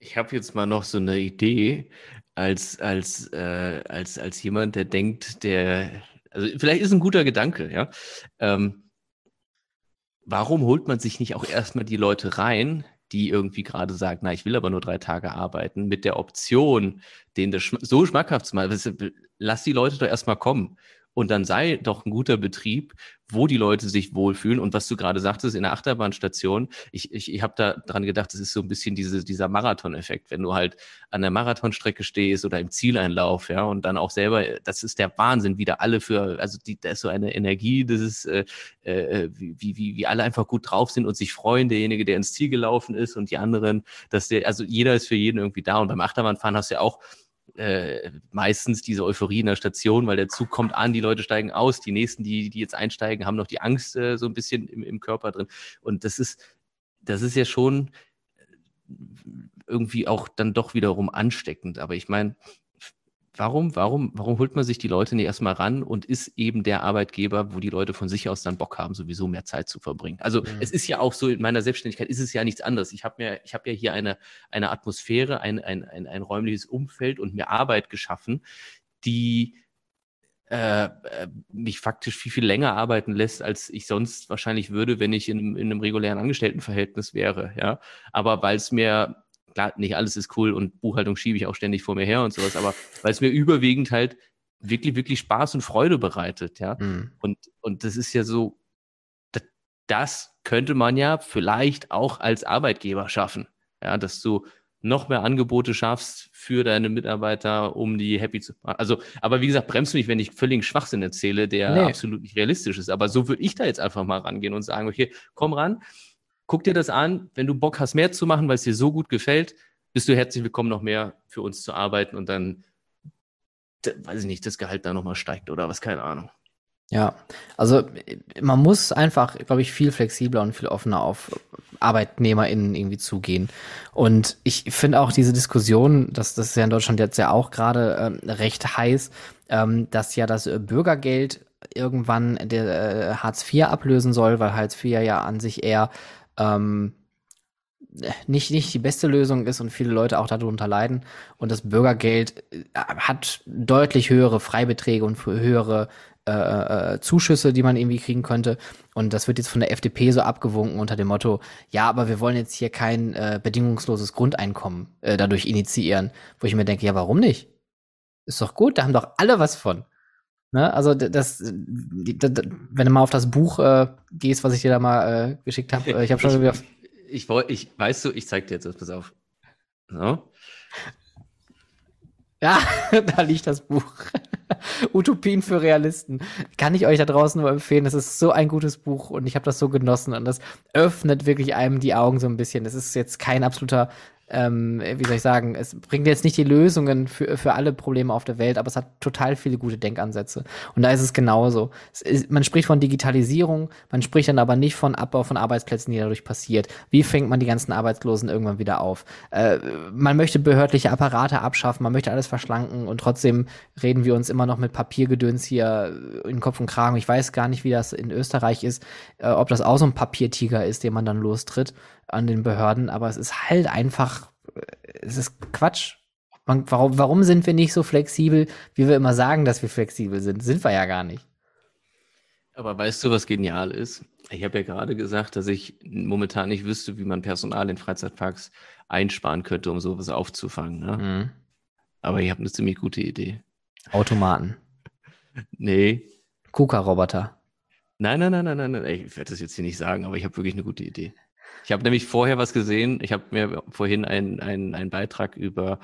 Ich habe jetzt mal noch so eine Idee, als, als, äh, als, als jemand, der denkt, der, also vielleicht ist ein guter Gedanke, ja. Ähm, warum holt man sich nicht auch erstmal die Leute rein, die irgendwie gerade sagen, na, ich will aber nur drei Tage arbeiten, mit der Option, denen das so schmackhaft zu machen, lass die Leute doch erstmal kommen und dann sei doch ein guter Betrieb, wo die Leute sich wohlfühlen. Und was du gerade sagtest in der Achterbahnstation, ich, ich, ich habe da dran gedacht, das ist so ein bisschen diese, dieser Marathon-Effekt, wenn du halt an der Marathonstrecke stehst oder im Zieleinlauf, ja, und dann auch selber, das ist der Wahnsinn, wie da alle für, also die, da ist so eine Energie, das ist, äh, äh, wie, wie, wie alle einfach gut drauf sind und sich freuen, derjenige, der ins Ziel gelaufen ist und die anderen, dass der, also jeder ist für jeden irgendwie da. Und beim Achterbahnfahren hast du ja auch äh, meistens diese Euphorie in der Station, weil der Zug kommt an, die Leute steigen aus, die nächsten, die, die jetzt einsteigen, haben noch die Angst äh, so ein bisschen im, im Körper drin. Und das ist, das ist ja schon irgendwie auch dann doch wiederum ansteckend. Aber ich meine, warum, warum, warum holt man sich die Leute nicht erstmal ran und ist eben der Arbeitgeber, wo die Leute von sich aus dann Bock haben, sowieso mehr Zeit zu verbringen? Also mhm. es ist ja auch so, in meiner Selbstständigkeit ist es ja nichts anderes. Ich habe mir, ich habe ja hier eine, eine Atmosphäre, ein, ein, ein, ein räumliches Umfeld und mir Arbeit geschaffen, die äh, äh, mich faktisch viel, viel länger arbeiten lässt, als ich sonst wahrscheinlich würde, wenn ich in, in einem regulären Angestelltenverhältnis wäre. Ja, aber weil es mir klar, nicht alles ist cool und Buchhaltung schiebe ich auch ständig vor mir her und sowas, aber weil es mir überwiegend halt wirklich, wirklich Spaß und Freude bereitet, ja. Mhm. Und, und das ist ja so, das, könnte man ja vielleicht auch als Arbeitgeber schaffen, ja, dass du noch mehr Angebote schaffst für deine Mitarbeiter, um die happy zu machen. Also, aber wie gesagt, bremst du nicht, wenn ich völligen Schwachsinn erzähle, der nee. absolut nicht realistisch ist. Aber so würde ich da jetzt einfach mal rangehen und sagen, okay, komm ran, guck dir das an. Wenn du Bock hast, mehr zu machen, weil es dir so gut gefällt, bist du herzlich willkommen, noch mehr für uns zu arbeiten und dann, weiß ich nicht, das Gehalt da nochmal steigt oder was, keine Ahnung. Ja, also man muss einfach, glaube ich, viel flexibler und viel offener auf ArbeitnehmerInnen irgendwie zugehen. Und ich finde auch diese Diskussion, dass das ist ja in Deutschland jetzt ja auch gerade ähm, recht heiß, ähm, dass ja das Bürgergeld irgendwann der äh, Hartz IV ablösen soll, weil Hartz IV ja an sich eher ähm, nicht, nicht die beste Lösung ist und viele Leute auch darunter leiden. Und das Bürgergeld äh, hat deutlich höhere Freibeträge und höhere äh, äh, Zuschüsse, die man irgendwie kriegen könnte. Und das wird jetzt von der FDP so abgewunken unter dem Motto, ja, aber wir wollen jetzt hier kein äh, bedingungsloses Grundeinkommen äh, dadurch initiieren. Wo ich mir denke, ja, warum nicht? Ist doch gut, da haben doch alle was von. Ne? Also das, wenn du mal auf das Buch äh, gehst, was ich dir da mal äh, geschickt habe, äh, ich habe schon wieder. Ich, wollte, ich, weißt du, ich zeig dir jetzt das, pass auf. So. Ja, da liegt das Buch. Utopien für Realisten. Kann ich euch da draußen nur empfehlen. Das ist so ein gutes Buch und ich habe das so genossen und das öffnet wirklich einem die Augen so ein bisschen. Das ist jetzt kein absoluter ähm, wie soll ich sagen, es bringt jetzt nicht die Lösungen für, für alle Probleme auf der Welt, aber es hat total viele gute Denkansätze. Und da ist es genauso. Es ist, man spricht von Digitalisierung, man spricht dann aber nicht von Abbau von Arbeitsplätzen, die dadurch passiert. Wie fängt man die ganzen Arbeitslosen irgendwann wieder auf? Äh, man möchte behördliche Apparate abschaffen, man möchte alles verschlanken und trotzdem reden wir uns immer noch mit Papiergedöns hier in Kopf und Kragen. Ich weiß gar nicht, wie das in Österreich ist, äh, ob das auch so ein Papiertiger ist, den man dann lostritt an den Behörden, aber es ist halt einfach, es ist Quatsch. Man, warum, warum sind wir nicht so flexibel, wie wir immer sagen, dass wir flexibel sind? Sind wir ja gar nicht. Aber weißt du, was genial ist? Ich habe ja gerade gesagt, dass ich momentan nicht wüsste, wie man Personal in Freizeitparks einsparen könnte, um sowas aufzufangen. Ne? Mhm. Aber ich habe eine ziemlich gute Idee. Automaten. nee. KUKA-Roboter. Nein, nein, nein, nein, nein, nein. Ich werde das jetzt hier nicht sagen, aber ich habe wirklich eine gute Idee. Ich habe nämlich vorher was gesehen. Ich habe mir vorhin einen einen Beitrag über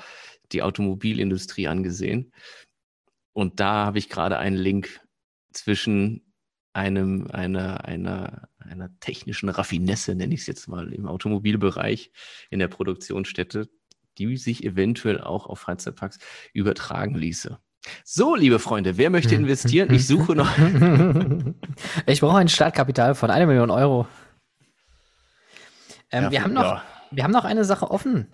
die Automobilindustrie angesehen. Und da habe ich gerade einen Link zwischen einem, einer, einer, einer technischen Raffinesse, nenne ich es jetzt mal, im Automobilbereich in der Produktionsstätte, die sich eventuell auch auf Freizeitparks übertragen ließe. So, liebe Freunde, wer möchte investieren? Ich suche noch. ich brauche ein Startkapital von einer Million Euro. Ähm, ja, wir, haben noch, ja. wir haben noch eine Sache offen.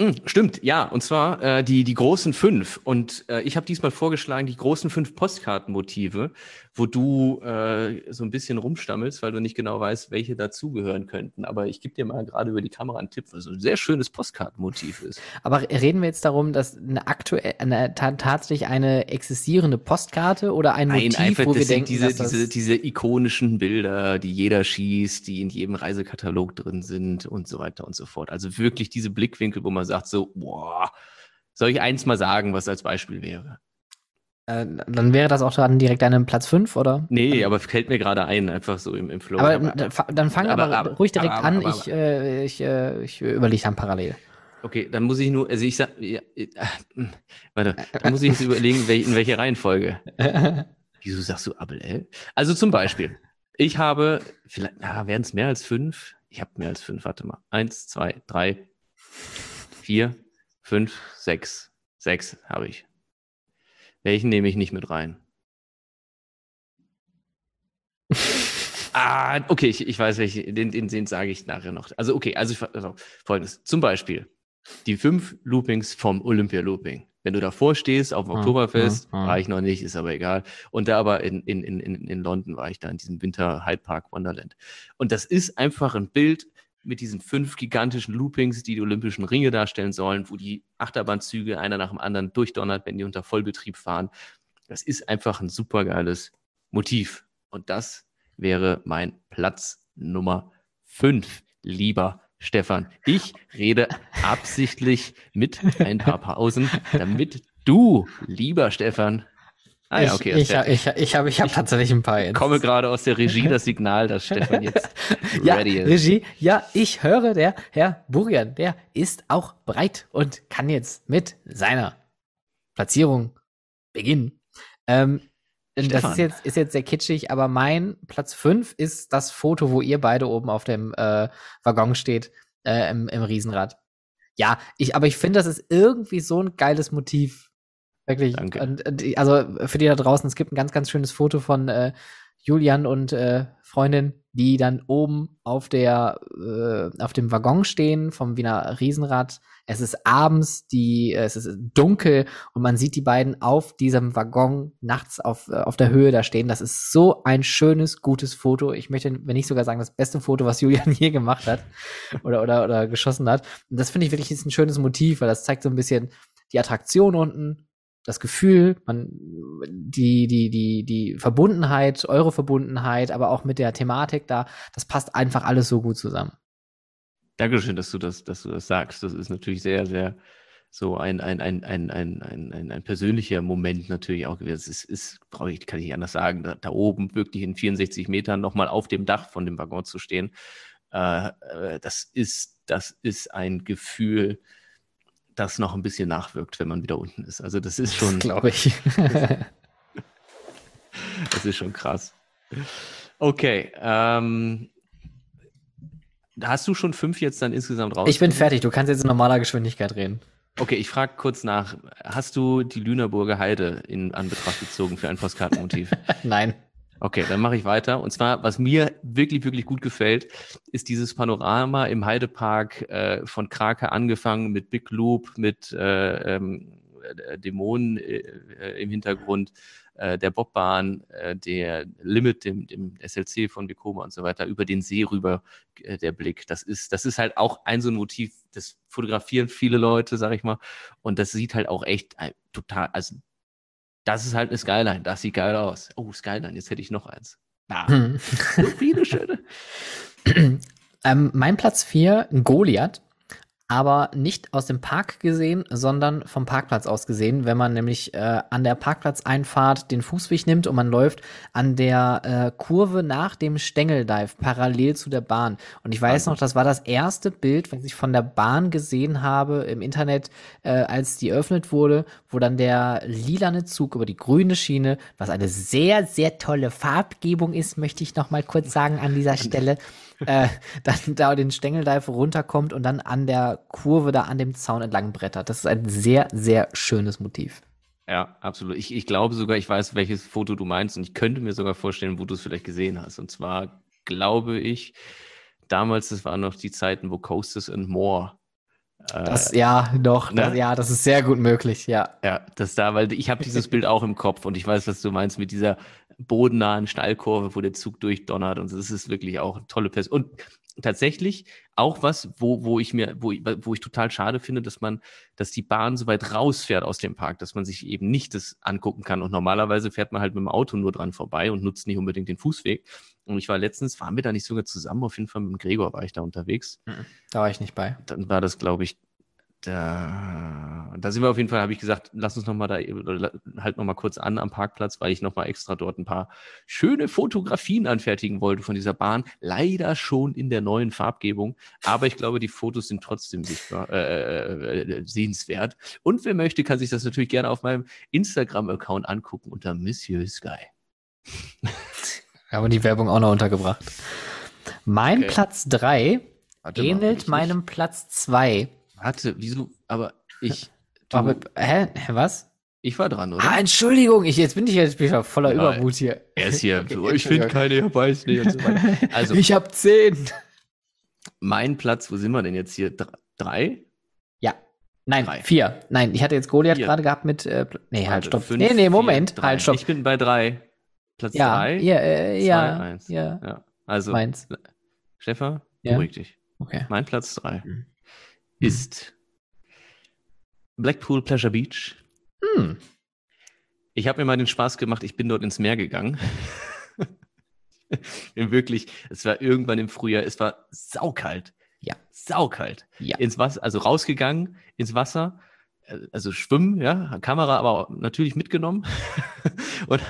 Hm, stimmt, ja. Und zwar äh, die, die großen fünf. Und äh, ich habe diesmal vorgeschlagen, die großen fünf Postkartenmotive, wo du äh, so ein bisschen rumstammelst, weil du nicht genau weißt, welche dazugehören könnten. Aber ich gebe dir mal gerade über die Kamera einen Tipp, was so ein sehr schönes Postkartenmotiv ist. Aber reden wir jetzt darum, dass eine aktuell, eine, tatsächlich eine existierende Postkarte oder ein Motiv, Nein, einfach, wo wir denken, diese, diese, diese ikonischen Bilder, die jeder schießt, die in jedem Reisekatalog drin sind und so weiter und so fort. Also wirklich diese Blickwinkel, wo man sagt so, boah, soll ich eins mal sagen, was als Beispiel wäre? Äh, dann wäre das auch dann direkt einem Platz 5, oder? Nee, aber fällt mir gerade ein, einfach so im, im Flow. Aber, aber dann fang aber, aber, ruhig direkt an, ich, äh, ich, äh, ich überlege dann parallel. Okay, dann muss ich nur, also ich sag, ja, äh, warte, dann muss ich jetzt überlegen, in welche Reihenfolge. Wieso sagst du Abel, ey? Also zum Beispiel, ich habe, vielleicht, ja, werden es mehr als fünf? Ich habe mehr als fünf, warte mal. Eins, zwei, drei, vier, fünf, sechs. Sechs habe ich. Welchen nehme ich nicht mit rein? ah, okay, ich, ich weiß, welchen, den, den, den sage ich nachher noch. Also, okay, also, also folgendes. Zum Beispiel die fünf Loopings vom Olympia Looping. Wenn du davor stehst, auf dem Ah, Oktoberfest, ah, ah. war ich noch nicht, ist aber egal. Und da aber in, in, in, in in London war ich da in diesem Winter Hyde Park Wonderland. Und das ist einfach ein Bild mit diesen fünf gigantischen Loopings, die die Olympischen Ringe darstellen sollen, wo die Achterbahnzüge einer nach dem anderen durchdonnert, wenn die unter Vollbetrieb fahren. Das ist einfach ein supergeiles Motiv. Und das wäre mein Platz Nummer fünf, lieber Stefan. Ich rede absichtlich mit ein paar Pausen, damit du, lieber Stefan, ah ja, okay, ich, ich, ich, ich habe ich hab tatsächlich ein paar ich jetzt. komme gerade aus der Regie das Signal, dass Stefan jetzt Ja, ready ist. Regie, ja, ich höre, der Herr Burian, der ist auch bereit und kann jetzt mit seiner Platzierung beginnen. Ähm, das ist jetzt, ist jetzt sehr kitschig, aber mein Platz 5 ist das Foto, wo ihr beide oben auf dem äh, Waggon steht, äh, im, im Riesenrad. Ja, ich, aber ich finde, das ist irgendwie so ein geiles Motiv. Wirklich. Danke. Und, also für die da draußen, es gibt ein ganz, ganz schönes Foto von äh, Julian und äh, Freundin, die dann oben auf der äh, auf dem Waggon stehen vom Wiener Riesenrad. Es ist abends, die äh, es ist dunkel und man sieht die beiden auf diesem Waggon nachts auf äh, auf der Höhe da stehen. Das ist so ein schönes, gutes Foto. Ich möchte, wenn nicht sogar sagen, das beste Foto, was Julian je gemacht hat oder oder oder geschossen hat. Und das finde ich wirklich ist ein schönes Motiv, weil das zeigt so ein bisschen die Attraktion unten, das Gefühl, man, die, die, die, die Verbundenheit, eure Verbundenheit, aber auch mit der Thematik da, das passt einfach alles so gut zusammen. Dankeschön, dass du das, dass du das sagst. Das ist natürlich sehr, sehr so ein, ein, ein, ein, ein, ein, ein, ein persönlicher Moment natürlich auch gewesen. Es ist, ist brauche ich, kann ich anders sagen, da, da oben wirklich in 64 Metern nochmal auf dem Dach von dem Waggon zu stehen. Äh, äh, das ist, das ist ein Gefühl, das noch ein bisschen nachwirkt, wenn man wieder unten ist. Also das ist schon, glaube ich. das ist schon krass. Okay, ähm, hast du schon fünf jetzt dann insgesamt raus? ich bin fertig, du kannst jetzt in normaler Geschwindigkeit reden. Okay, ich frage kurz nach. Hast du die Lüneburger Heide in Anbetracht gezogen für ein Postkartenmotiv? Nein. Okay, dann mache ich weiter. Und zwar, was mir wirklich, wirklich gut gefällt, ist dieses Panorama im Heidepark äh, von Krake angefangen mit Big Loop, mit äh, ähm, äh, Dämonen äh, äh, im Hintergrund, äh, der Bobbahn, der Limit, dem, dem SLC von Vekoma und so weiter, über den See rüber der Blick. Das ist, das ist halt auch ein so ein Motiv, das fotografieren viele Leute, sag ich mal. Und das sieht halt auch echt total, also das ist halt eine Skyline, das sieht geil aus. Oh, Skyline, jetzt hätte ich noch eins. Ah, Hm. so viele schöne. Ähm, mein Platz 4, ein Goliath, aber nicht aus dem Park gesehen, sondern vom Parkplatz aus gesehen, wenn man nämlich äh, an der Parkplatzeinfahrt den Fußweg nimmt und man läuft an der äh, Kurve nach dem Stängeldive parallel zu der Bahn. Und ich weiß noch, das war das erste Bild, was ich von der Bahn gesehen habe im Internet, äh, als die eröffnet wurde, wo dann der lilane Zug über die grüne Schiene, was eine sehr, sehr tolle Farbgebung ist, möchte ich noch mal kurz sagen an dieser Stelle, äh, dann da den Stängeldive runterkommt und dann an der Kurve da an dem Zaun entlang brettert. Das ist ein sehr, sehr schönes Motiv. Ja, absolut. Ich, ich glaube sogar, ich weiß, welches Foto du meinst und ich könnte mir sogar vorstellen, wo du es vielleicht gesehen hast. Und zwar glaube ich, damals, das waren noch die Zeiten, wo Coasters and More. äh, Das, ja, doch, ne? das, ja, das ist sehr gut möglich, ja. Ja, das da, weil ich habe dieses Bild auch im Kopf und ich weiß, was du meinst mit dieser bodennahen Schnallkurve, wo der Zug durchdonnert und das ist wirklich auch eine tolle Person. Und tatsächlich auch was, wo, wo ich mir, wo, ich- wo ich total schade finde, dass man, dass die Bahn so weit rausfährt aus dem Park, dass man sich eben nicht das angucken kann. Und normalerweise fährt man halt mit dem Auto nur dran vorbei und nutzt nicht unbedingt den Fußweg. Und ich war letztens, waren wir da nicht sogar zusammen, auf jeden Fall mit dem Gregor war ich da unterwegs Da war ich nicht bei. dann war das, glaube ich, da, da sind wir auf jeden Fall, habe ich gesagt, lass uns noch mal da halt noch mal kurz an am Parkplatz, weil ich noch mal extra dort ein paar schöne Fotografien anfertigen wollte von dieser Bahn. Leider schon in der neuen Farbgebung, aber ich glaube, die Fotos sind trotzdem sichtbar, äh, äh, sehenswert. Und wer möchte, kann sich das natürlich gerne auf meinem Instagram-Account angucken unter Monsieur Sky. Wir haben die Werbung auch noch untergebracht. Mein Okay. Platz 3 Warte mal, ähnelt meinem Platz 2. Warte, wieso? Aber ich, du, Aber, hä? Was? ich war dran, oder? Ah, Entschuldigung, ich, jetzt bin ich jetzt bin ich ja voller Nein. Übermut hier. er ist hier. Okay, so, ich finde keine, ich weiß nicht. Und so weiter. Also, ich habe 10. mein Platz, wo sind wir denn jetzt hier? Dr- Drei? Ja. Nein, Drei. vier. Nein, ich hatte jetzt Goliath Vier. gerade gehabt mit. Äh, nee, halt, stopp. fünf, nee, nee, vier, Moment. drei. halt, stopp. Ich bin bei drei. Platz ja, drei. ja, äh, zwei, ja, eins. ja, Ja. Also, meins. Stefan, Ja. beruhig dich. Okay. Mein Platz drei Mhm. Ist Blackpool Pleasure Beach. Hm. Ich habe mir mal den Spaß gemacht, ich bin dort ins Meer gegangen. wirklich, es war irgendwann im Frühjahr, es war saukalt. Ja. Saukalt. Ja. Ins Wasser, also rausgegangen ins Wasser, äh, also schwimmen, ja, Kamera aber natürlich mitgenommen. Und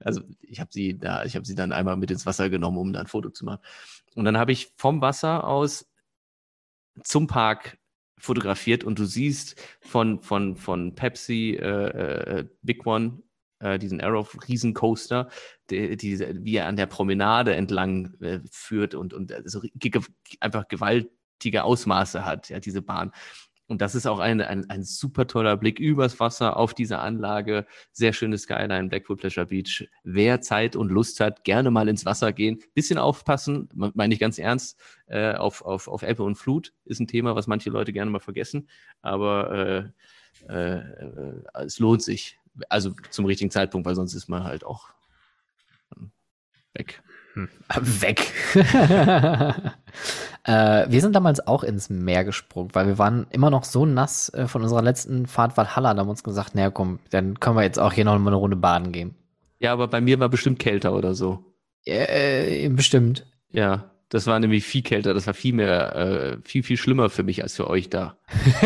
also ich habe sie da, ich habe sie dann einmal mit ins Wasser genommen, um da ein Foto zu machen. Und dann habe ich vom Wasser aus zum Park fotografiert und du siehst von, von, von Pepsi äh, äh, Big One, äh, diesen Arrow Riesencoaster, die, die, wie er an der Promenade entlang äh, führt und, und so ge einfach gewaltige Ausmaße hat, ja, diese Bahn. Und das ist auch ein, ein, ein super toller Blick übers Wasser auf diese Anlage. Sehr schönes Skyline, Blackpool Pleasure Beach. Wer Zeit und Lust hat, gerne mal ins Wasser gehen. Bisschen aufpassen, me- meine ich ganz ernst, äh, auf, auf, auf Ebbe und Flut ist ein Thema, was manche Leute gerne mal vergessen. Aber äh, äh, es lohnt sich. Also zum richtigen Zeitpunkt, weil sonst ist man halt auch ähm, weg. Weg. äh, wir sind damals auch ins Meer gesprungen, weil wir waren immer noch so nass äh, von unserer letzten Fahrt Valhalla. Da haben wir uns gesagt, naja, komm, dann können wir jetzt auch hier noch mal eine Runde baden gehen. Ja, aber bei mir war bestimmt kälter oder so. Äh, bestimmt. Ja, das war nämlich viel kälter. Das war viel mehr, äh, viel, viel schlimmer für mich als für euch da.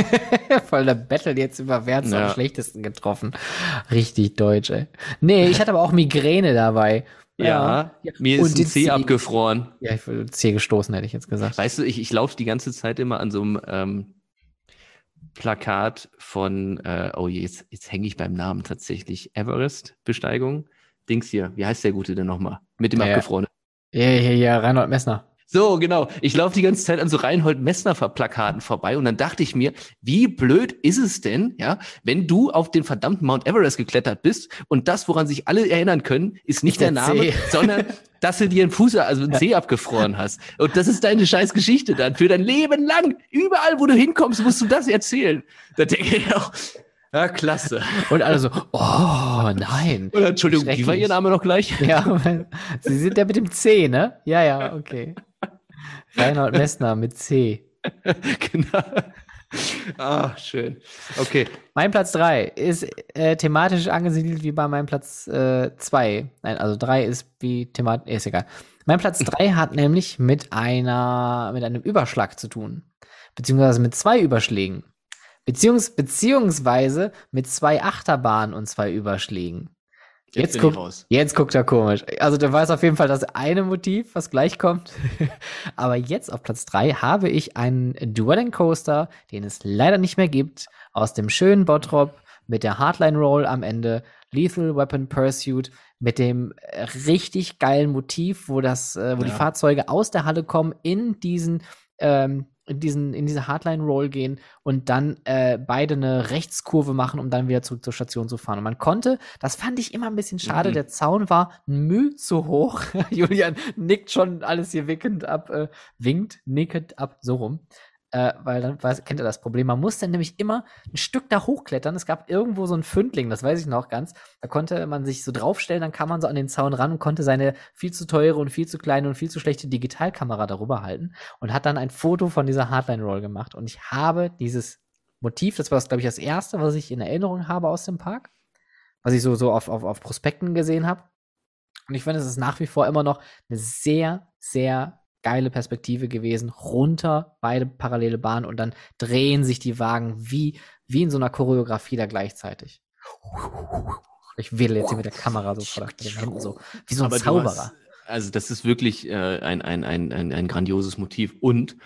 Voll der Battle jetzt über wer Ja. am schlechtesten getroffen. Richtig deutsch, ey. Nee, ich hatte aber auch Migräne dabei. Ja, mir Und ist ein den Zeh Zeh- abgefroren. Ja, ich würde C gestoßen, hätte ich jetzt gesagt. Weißt du, ich, ich laufe die ganze Zeit immer an so einem ähm, Plakat von, äh, oh je, jetzt, jetzt hänge ich beim Namen tatsächlich, Everest-Besteigung. Dings hier, wie heißt der Gute denn nochmal? Mit dem Ja, ja. abgefrorenen. Ja, ja, ja, Reinhold Messner. So, genau. Ich laufe die ganze Zeit an so Reinhold Messner-Plakaten vorbei und dann dachte ich mir, wie blöd ist es denn, ja, wenn du auf den verdammten Mount Everest geklettert bist und das, woran sich alle erinnern können, ist nicht der, Der Name, sondern dass du dir einen Fuß, also einen Zeh abgefroren hast. Und das ist deine scheiß Geschichte dann. Für dein Leben lang. Überall, wo du hinkommst, musst du das erzählen. Da denke ich auch, ja, klasse. Und alle so, oh nein. Oder Entschuldigung, wie war Ihr. Name noch gleich? Ja, Sie sind ja mit dem C, ne? Ja, ja, okay. Reinhold Messner mit C. genau. Ah, schön. Okay. Mein Platz 3 ist äh, thematisch angesiedelt wie bei meinem Platz 2. Nein, also 3 ist wie thematisch, ist egal. Mein Platz 3 hat nämlich mit einer, mit einem Überschlag zu tun. Beziehungsweise mit zwei Überschlägen. Beziehungs, beziehungsweise mit zwei Achterbahnen und zwei Überschlägen. Jetzt, ich raus. jetzt guckt er komisch. Also du weißt auf jeden Fall das eine Motiv, was gleich kommt. Aber jetzt auf Platz 3 habe ich einen Dwelling Coaster, den es leider nicht mehr gibt, aus dem schönen Bottrop mit der Hardline Roll am Ende, Lethal Weapon Pursuit mit dem richtig geilen Motiv, wo das, äh, wo die Ja. Fahrzeuge aus der Halle kommen, in diesen ähm, in, diesen, in diese Hardline Roll gehen und dann äh, beide eine Rechtskurve machen, um dann wieder zurück zur Station zu fahren. Und man konnte, das fand ich immer ein bisschen schade, Mhm. der Zaun war müh zu hoch. Julian nickt schon alles hier wickend ab, äh, winkt, nicket ab, so rum. Äh, weil dann weiß, kennt ihr das Problem. Man muss dann nämlich immer ein Stück da hochklettern. Es gab irgendwo so ein Fündling, das weiß ich noch ganz. Da konnte man sich so draufstellen, dann kam man so an den Zaun ran und konnte seine viel zu teure und viel zu kleine und viel zu schlechte Digitalkamera darüber halten und hat dann ein Foto von dieser Hardline Roll gemacht. Und ich habe dieses Motiv, das war, glaube ich, das erste, was ich in Erinnerung habe aus dem Park, was ich so, so auf, auf, auf Prospekten gesehen habe. Und ich finde, es ist nach wie vor immer noch eine sehr, sehr geile Perspektive gewesen. Runter, beide parallele Bahnen und dann drehen sich die Wagen wie, wie in so einer Choreografie da gleichzeitig. Ich wedel jetzt hier mit der Kamera so vor den Händen so, wie so ein Aber Zauberer. hast- also das ist wirklich äh, ein, ein, ein, ein, ein grandioses Motiv. Und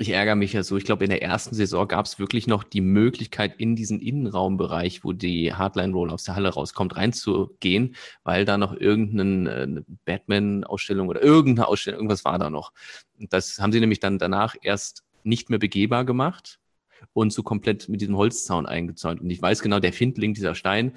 ich ärgere mich ja so, ich glaube, in der ersten Saison gab es wirklich noch die Möglichkeit, in diesen Innenraumbereich, wo die Hardline Roll aus der Halle rauskommt, reinzugehen, weil da noch irgendeine äh, Batman-Ausstellung oder irgendeine Ausstellung, irgendwas war da noch. Das haben sie nämlich dann danach erst nicht mehr begehbar gemacht und so komplett mit diesem Holzzaun eingezäunt. Und ich weiß genau, der Findling, dieser Stein,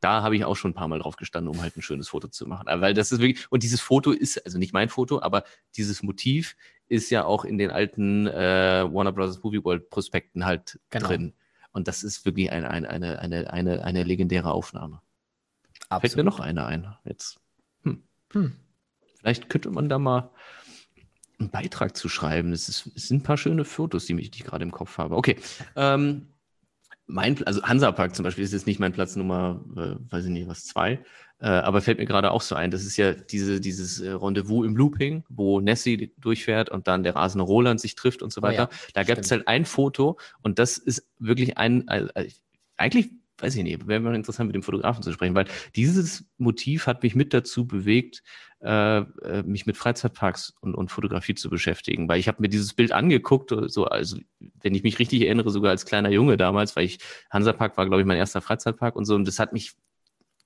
da habe ich auch schon ein paar Mal drauf gestanden, um halt ein schönes Foto zu machen. Aber Weil das ist wirklich, und dieses Foto ist, also nicht mein Foto, aber dieses Motiv ist ja auch in den alten äh, Warner Brothers Movie World Prospekten halt Genau. drin. und das ist wirklich eine, eine, eine, eine, eine, eine legendäre Aufnahme. Absolut. Fällt mir noch eine ein. Jetzt. Hm. Hm. Vielleicht könnte man da mal einen Beitrag zu schreiben. Es, ist, es sind ein paar schöne Fotos, die, mich, die ich gerade im Kopf habe. Okay. Ähm, mein, also Hansapark zum Beispiel ist jetzt nicht mein Platz Nummer, äh, weiß ich nicht, was, zwei. Äh, aber fällt mir gerade auch so ein. Das ist ja diese, dieses äh, Rendezvous im Looping, wo Nessie durchfährt und dann der rasende Roland sich trifft und so Oh weiter. ja, da gab es halt ein Foto und das ist wirklich ein, äh, eigentlich, weiß ich nicht, wäre mal interessant mit dem Fotografen zu sprechen, weil dieses Motiv hat mich mit dazu bewegt, äh, mich mit Freizeitparks und, und Fotografie zu beschäftigen, weil ich habe mir dieses Bild angeguckt, so also wenn ich mich richtig erinnere, sogar als kleiner Junge damals, weil ich Hansapark war, glaube ich, mein erster Freizeitpark und so und das hat mich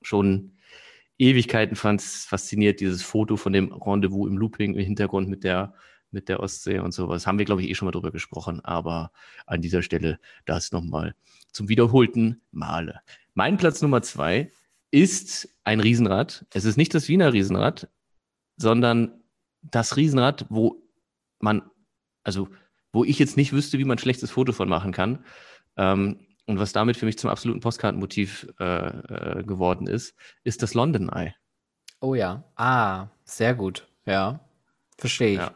schon Ewigkeiten fand, fasziniert, dieses Foto von dem Rendezvous im Looping im Hintergrund mit der, mit der Ostsee und sowas. Haben wir, glaube ich, eh schon mal drüber gesprochen, aber an dieser Stelle das nochmal zum wiederholten Male. Mein Platz Nummer zwei ist ein Riesenrad. Es ist nicht das Wiener Riesenrad, sondern das Riesenrad, wo man, also wo ich jetzt nicht wüsste, wie man ein schlechtes Foto von machen kann. Ähm, und was damit für mich zum absoluten Postkartenmotiv äh, äh, geworden ist, ist das London Eye. Oh ja. Ah, sehr gut. Ja. Verstehe ich. Ja.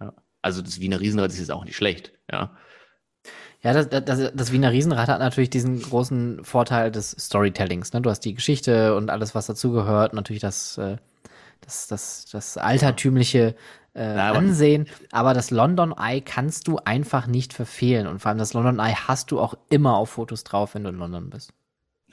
ja. Also das Wiener Riesenrad ist jetzt auch nicht schlecht, ja. Ja, das, das, das Wiener Riesenrad hat natürlich diesen großen Vorteil des Storytellings. Ne? Du hast die Geschichte und alles, was dazugehört. Natürlich das, äh, das, das, das altertümliche äh, aber- Ansehen. Aber das London Eye kannst du einfach nicht verfehlen. Und vor allem das London Eye hast du auch immer auf Fotos drauf, wenn du in London bist.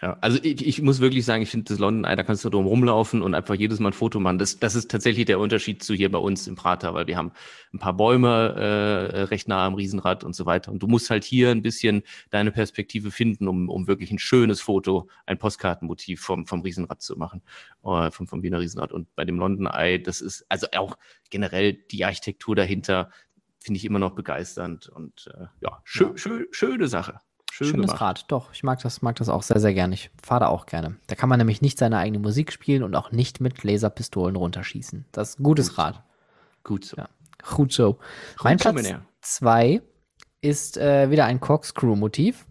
Ja, also ich, ich muss wirklich sagen, ich finde das London Eye, da kannst du drum rumlaufen und einfach jedes Mal ein Foto machen. Das, das ist tatsächlich der Unterschied zu hier bei uns im Prater, weil wir haben ein paar Bäume äh, recht nah am Riesenrad und so weiter. Und du musst halt hier ein bisschen deine Perspektive finden, um, um wirklich ein schönes Foto, ein Postkartenmotiv vom, vom Riesenrad zu machen, äh, vom, vom Wiener Riesenrad. Und bei dem London Eye, das ist also auch generell die Architektur dahinter, finde ich immer noch begeisternd. Und äh, ja, schö Ja. Schö schöne Sache. Schön Schönes gemacht. Rad, doch. Ich mag das, mag das auch sehr, sehr gerne. Ich fahre da auch gerne. Da kann man nämlich nicht seine eigene Musik spielen und auch nicht mit Laserpistolen runterschießen. Das ist ein gutes Gut. Rad. Gut so. Ja. Gut so. Mein so, Platz Männer. zwei ist äh, wieder ein Corkscrew-Motiv.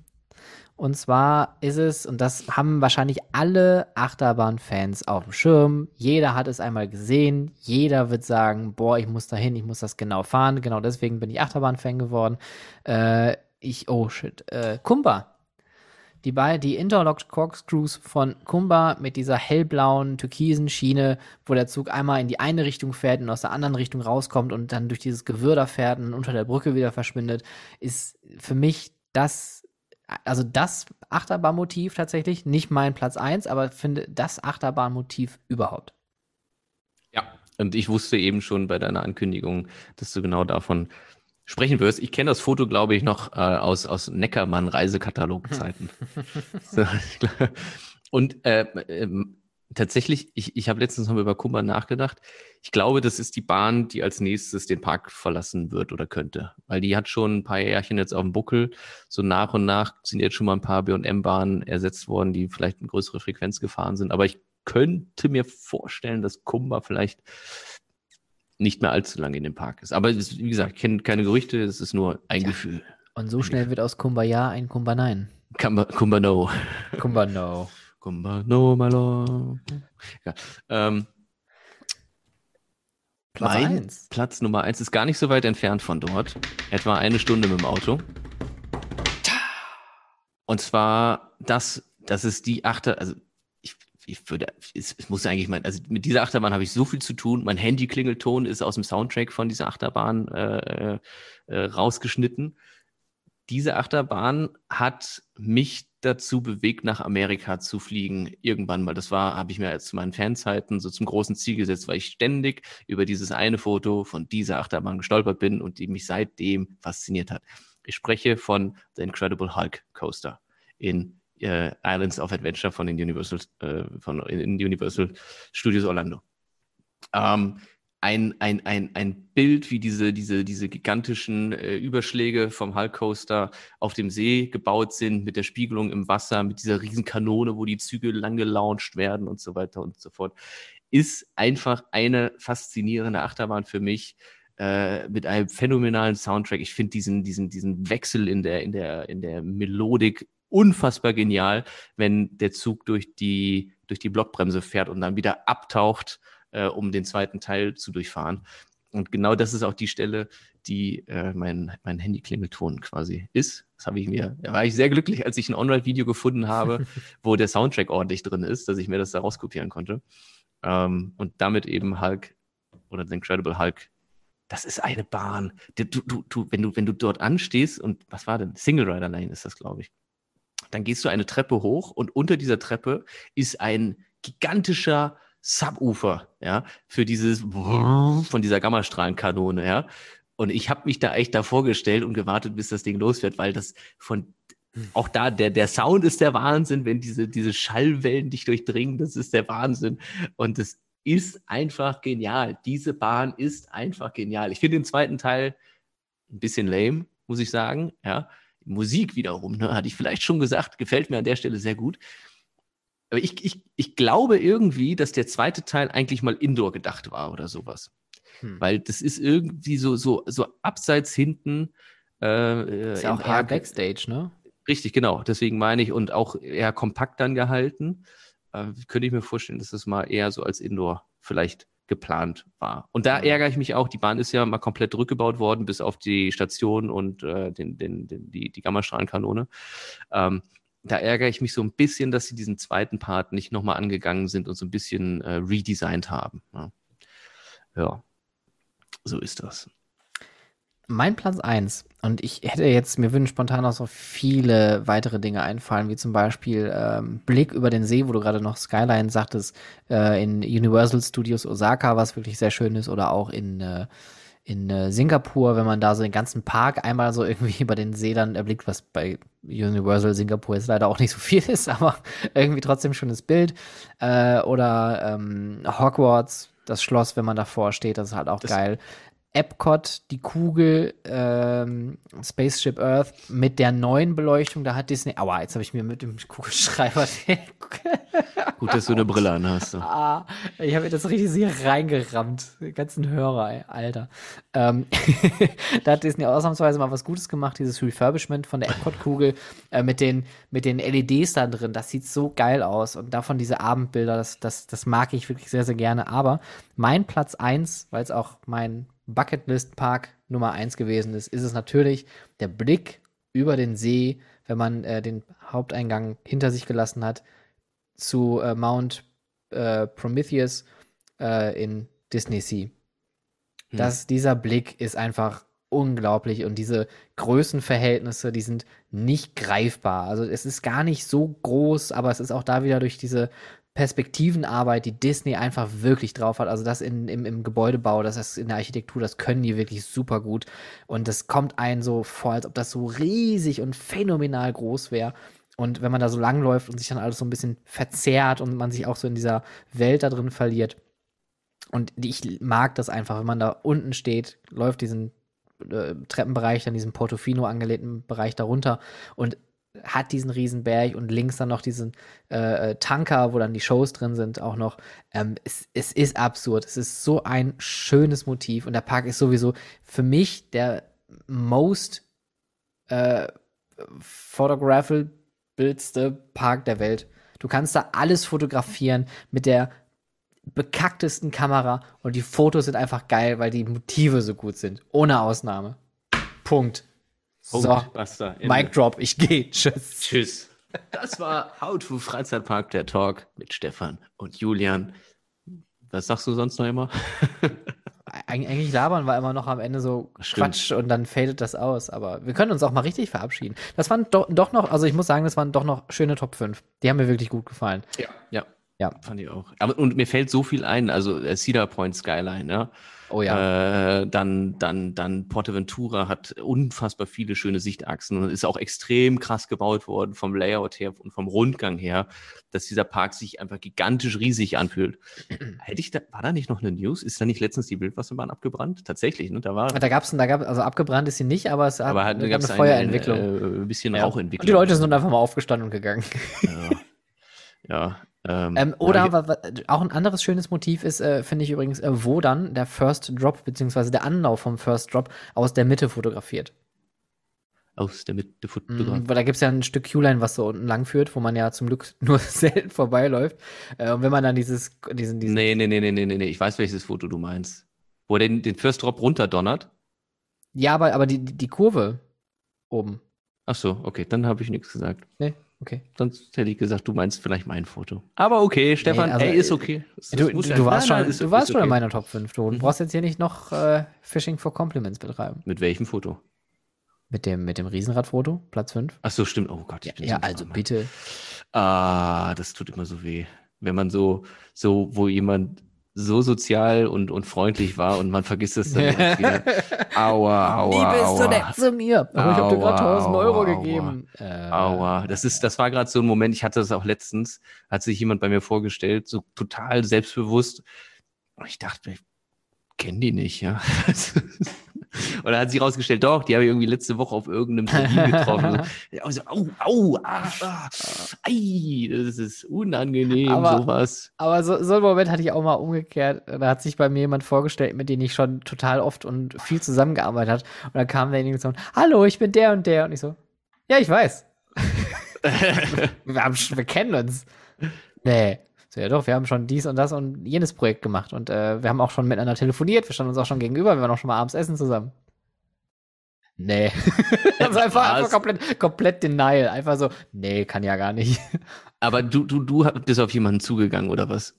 Und zwar ist es, und das haben wahrscheinlich alle Achterbahn-Fans auf dem Schirm. Jeder hat es einmal gesehen. Jeder wird sagen, boah, ich muss dahin, ich muss das genau fahren. Genau deswegen bin ich Achterbahn-Fan geworden. Äh, ich, oh shit, äh, Kumba. Die, bei, die Interlocked Corkscrews von Kumba mit dieser hellblauen, türkisen Schiene, wo der Zug einmal in die eine Richtung fährt und aus der anderen Richtung rauskommt und dann durch dieses Gewirr da fährt und unter der Brücke wieder verschwindet, ist für mich das, also das Achterbahnmotiv tatsächlich, nicht mein Platz 1, aber finde das Achterbahnmotiv überhaupt. Ja, und ich wusste eben schon bei deiner Ankündigung, dass du genau davon sprechen wirst. Ich kenne das Foto, glaube ich, noch äh, aus, aus Neckermann-Reisekatalog-Zeiten. so, und äh, ähm, tatsächlich, ich, ich habe letztens noch mal über Kummer nachgedacht. Ich glaube, das ist die Bahn, die als nächstes den Park verlassen wird oder könnte. Weil die hat schon ein paar Jährchen jetzt auf dem Buckel. So nach und nach sind jetzt schon mal ein paar B&M-Bahnen ersetzt worden, die vielleicht eine größere Frequenz gefahren sind. Aber ich könnte mir vorstellen, dass Kumba vielleicht nicht mehr allzu lange in dem Park ist. Aber ist, wie gesagt, ich kenne keine Gerüchte, es ist nur ein Ja. Gefühl. Und so schnell wird aus Kumba ja ein Kumba nein. Kumba, Kumba no. Kumba no. Kumba no, my lord. Ja, ähm, Platz mein eins. Platz Nummer eins ist gar nicht so weit entfernt von dort. Etwa eine Stunde mit dem Auto. Und zwar das, das ist die Achter, also ich, würde, es, es muss eigentlich mein, also mit dieser Achterbahn habe ich so viel zu tun. Mein Handy-Klingelton ist aus dem Soundtrack von dieser Achterbahn äh, äh, rausgeschnitten. Diese Achterbahn hat mich dazu bewegt, nach Amerika zu fliegen. Irgendwann mal. Das war, habe ich mir zu meinen Fanzeiten so zum großen Ziel gesetzt, weil ich ständig über dieses eine Foto von dieser Achterbahn gestolpert bin und die mich seitdem fasziniert hat. Ich spreche von The Incredible Hulk Coaster in äh, Islands of Adventure von den Universal, äh, von, in, Universal Studios Orlando. Ähm, ein, ein, ein, ein Bild, wie diese, diese, diese gigantischen äh, Überschläge vom Hulk Coaster auf dem See gebaut sind, mit der Spiegelung im Wasser, mit dieser riesen Kanone, wo die Züge lang gelauncht werden und so weiter und so fort, ist einfach eine faszinierende Achterbahn für mich. äh, mit einem phänomenalen Soundtrack. Ich finde diesen, diesen, diesen Wechsel in der, in der, in der Melodik unfassbar genial, wenn der Zug durch die, durch die Blockbremse fährt und dann wieder abtaucht, äh, um den zweiten Teil zu durchfahren. Und genau das ist auch die Stelle, die äh, mein, mein Handy-Klingelton quasi ist. Das habe ich mir, da war ich sehr glücklich, als ich ein On-Ride-Video gefunden habe, wo der Soundtrack ordentlich drin ist, dass ich mir das da rauskopieren konnte. Ähm, und damit eben Hulk oder The Incredible Hulk. Das ist eine Bahn. Du, du, du, wenn, du, wenn du dort anstehst und was war denn? Single Rider Lane ist das, glaube ich. Dann gehst du eine Treppe hoch und unter dieser Treppe ist ein gigantischer Subwoofer, ja, für dieses von dieser Gammastrahlenkanone, ja. Und ich habe mich da echt davor gestellt und gewartet, bis das Ding losfährt, weil das von auch da, der, der Sound ist der Wahnsinn, wenn diese, diese Schallwellen dich durchdringen, das ist der Wahnsinn. Und es ist einfach genial. Diese Bahn ist einfach genial. Ich finde den zweiten Teil ein bisschen lame, muss ich sagen. Ja, Musik wiederum, ne, hatte ich vielleicht schon gesagt, gefällt mir an der Stelle sehr gut. Aber ich, ich, ich glaube irgendwie, dass der zweite Teil eigentlich mal Indoor gedacht war oder sowas. Hm. Weil das ist irgendwie so, so, so abseits hinten. Äh, ist ja auch eher Backstage, ne? Richtig, genau. Deswegen meine ich und auch eher kompakt dann gehalten. Äh, könnte ich mir vorstellen, dass das mal eher so als Indoor vielleicht geplant war. Und da ärgere ich mich auch, die Bahn ist ja mal komplett rückgebaut worden, bis auf die Station und äh, den, den, den, die, die Gammastrahlenkanone. Ähm, da ärgere ich mich so ein bisschen, dass sie diesen zweiten Part nicht nochmal angegangen sind und so ein bisschen äh, redesigned haben. Ja. ja, so ist das. Mein Platz 1, und ich hätte jetzt, mir würden spontan auch so viele weitere Dinge einfallen, wie zum Beispiel ähm, Blick über den See, wo du gerade noch Skyline sagtest, äh, in Universal Studios Osaka, was wirklich sehr schön ist, oder auch in, äh, in äh, Singapur, wenn man da so den ganzen Park einmal so irgendwie über den See dann erblickt, was bei Universal Singapur jetzt leider auch nicht so viel ist, aber irgendwie trotzdem schönes Bild. Äh, oder ähm, Hogwarts, das Schloss, wenn man davor steht, das ist halt auch das geil. Epcot, die Kugel, ähm, Spaceship Earth mit der neuen Beleuchtung, da hat Disney. Aua, jetzt habe ich mir mit dem Kugelschreiber. Gut, dass du eine Brille an hast. So. Ah, ich habe mir das richtig sehr reingerammt. Den ganzen Hörer, ey, Alter. Ähm, da hat Disney ausnahmsweise mal was Gutes gemacht, dieses Refurbishment von der Epcot-Kugel äh, mit, den, mit den LEDs da drin. Das sieht so geil aus. Und davon diese Abendbilder, das, das, das mag ich wirklich sehr, sehr gerne. Aber mein Platz 1, weil es auch mein Bucketlist-Park Nummer 1 gewesen ist, ist es natürlich der Blick über den See, wenn man äh, den Haupteingang hinter sich gelassen hat, zu äh, Mount äh, Prometheus äh, in Disney Sea. Hm. Das, dieser Blick ist einfach unglaublich und diese Größenverhältnisse, die sind nicht greifbar. Also es ist gar nicht so groß, aber es ist auch da wieder durch diese Perspektivenarbeit, die Disney einfach wirklich drauf hat. Also das in, im, im Gebäudebau, das ist in der Architektur, das können die wirklich super gut. Und das kommt einem so vor, als ob das so riesig und phänomenal groß wäre. Und wenn man da so langläuft und sich dann alles so ein bisschen verzerrt und man sich auch so in dieser Welt da drin verliert. Und ich mag das einfach, wenn man da unten steht, läuft diesen äh, Treppenbereich, dann diesen Portofino angelegten Bereich darunter und hat diesen Riesenberg und links dann noch diesen äh, äh, Tanker, wo dann die Shows drin sind, auch noch. Ähm, es, es ist absurd. Es ist so ein schönes Motiv und der Park ist sowieso für mich der most äh, photographabildste Park der Welt. Du kannst da alles fotografieren mit der bekacktesten Kamera und die Fotos sind einfach geil, weil die Motive so gut sind. Ohne Ausnahme. Punkt. Punkt, so, basta, Mic Drop, ich gehe. Tschüss. Tschüss. Das war How to Freizeitpark, der Talk mit Stefan und Julian. Was sagst du sonst noch immer? Eig eigentlich labern wir immer noch am Ende so Stimmt. Quatsch und dann fadet das aus. Aber wir können uns auch mal richtig verabschieden. Das waren do doch noch, also ich muss sagen, das waren doch noch schöne Top 5. Die haben mir wirklich gut gefallen. Ja, ja. Ja. Fand ich auch. Aber, und mir fällt so viel ein, also äh, Cedar Point Skyline, ja. Oh ja. Äh, dann, dann, dann Portaventura hat unfassbar viele schöne Sichtachsen und ist auch extrem krass gebaut worden vom Layout her und vom Rundgang her, dass dieser Park sich einfach gigantisch riesig anfühlt. Hätte ich da, war da nicht noch eine News? Ist da nicht letztens die Wildwasserbahn abgebrannt? Tatsächlich, ne? Da war. Da gab's, da gab, also abgebrannt ist sie nicht, aber es aber hat, eine, eine Feuerentwicklung. Ein, ein, äh, bisschen ja. Rauchentwicklung. Und die Leute sind einfach mal aufgestanden und gegangen. Ja. Ja, Ähm, Ähm, oder ja, auch ein anderes schönes Motiv ist, äh, finde ich übrigens, äh, wo dann der First Drop, beziehungsweise der Anlauf vom First Drop aus der Mitte fotografiert. aus der Mitte Mhm, Fotograf. weil da gibt es ja ein Stück Q-Line, was so unten lang führt, wo man ja zum Glück nur selten vorbeiläuft. Äh, und wenn man dann dieses, diesen, diesen Nee, nee, nee, nee, nee, nee. Ich weiß, welches Foto du meinst. Wo er den, den First Drop runterdonnert. Ja, aber, aber die, die die Kurve oben. Ach so, okay, dann habe ich nichts gesagt. Nee, okay. Sonst hätte ich gesagt, du meinst vielleicht mein Foto. Aber okay, Stefan, also, ey, ist äh, okay. Das- Du, das du, du ja- warst, nein, schon, ist- du warst schon in okay. meiner Top 5. Du Mhm. brauchst jetzt hier nicht noch äh, Fishing for Compliments betreiben. Mit welchem Foto? Mit dem, mit dem Riesenradfoto, Platz 5. Ach so, stimmt. Oh Gott, ich bin Ja, so also arm. bitte. Ah, das tut immer so weh. Wenn man so, so, wo jemand so sozial und, und freundlich war und man vergisst es dann wieder. Aua, aua, Wie bist du aua. nett zu mir? Aber ich habe dir gerade Aua, 1000 Euro aua, gegeben. Äh, Aua, das ist, das war gerade so ein Moment, ich hatte das auch letztens, hat sich jemand bei mir vorgestellt, so total selbstbewusst. Und ich dachte, kenne die nicht, ja. Dann hat sich rausgestellt, doch, die habe ich irgendwie letzte Woche auf irgendeinem Termin getroffen. So, also, au, au, ah, ah, ei, das ist unangenehm, Aber- sowas. Aber so, so einen Moment hatte ich auch mal umgekehrt. Da hat sich bei mir jemand vorgestellt, mit dem ich schon total oft und viel zusammengearbeitet hat. Und dann kam derjenige so, hallo, ich bin der und der. Und ich so, ja, ich weiß. wir, haben, wir kennen uns. Nee. So, ja doch, wir haben schon dies und das und jenes Projekt gemacht. Und äh, wir haben auch schon miteinander telefoniert. Wir standen uns auch schon gegenüber. Wir waren auch schon mal abends essen zusammen. Nee. das ist einfach, einfach Was? komplett, komplett Denial. Einfach so, nee, kann ja gar nicht. Aber du, du, du bist auf jemanden zugegangen, oder was?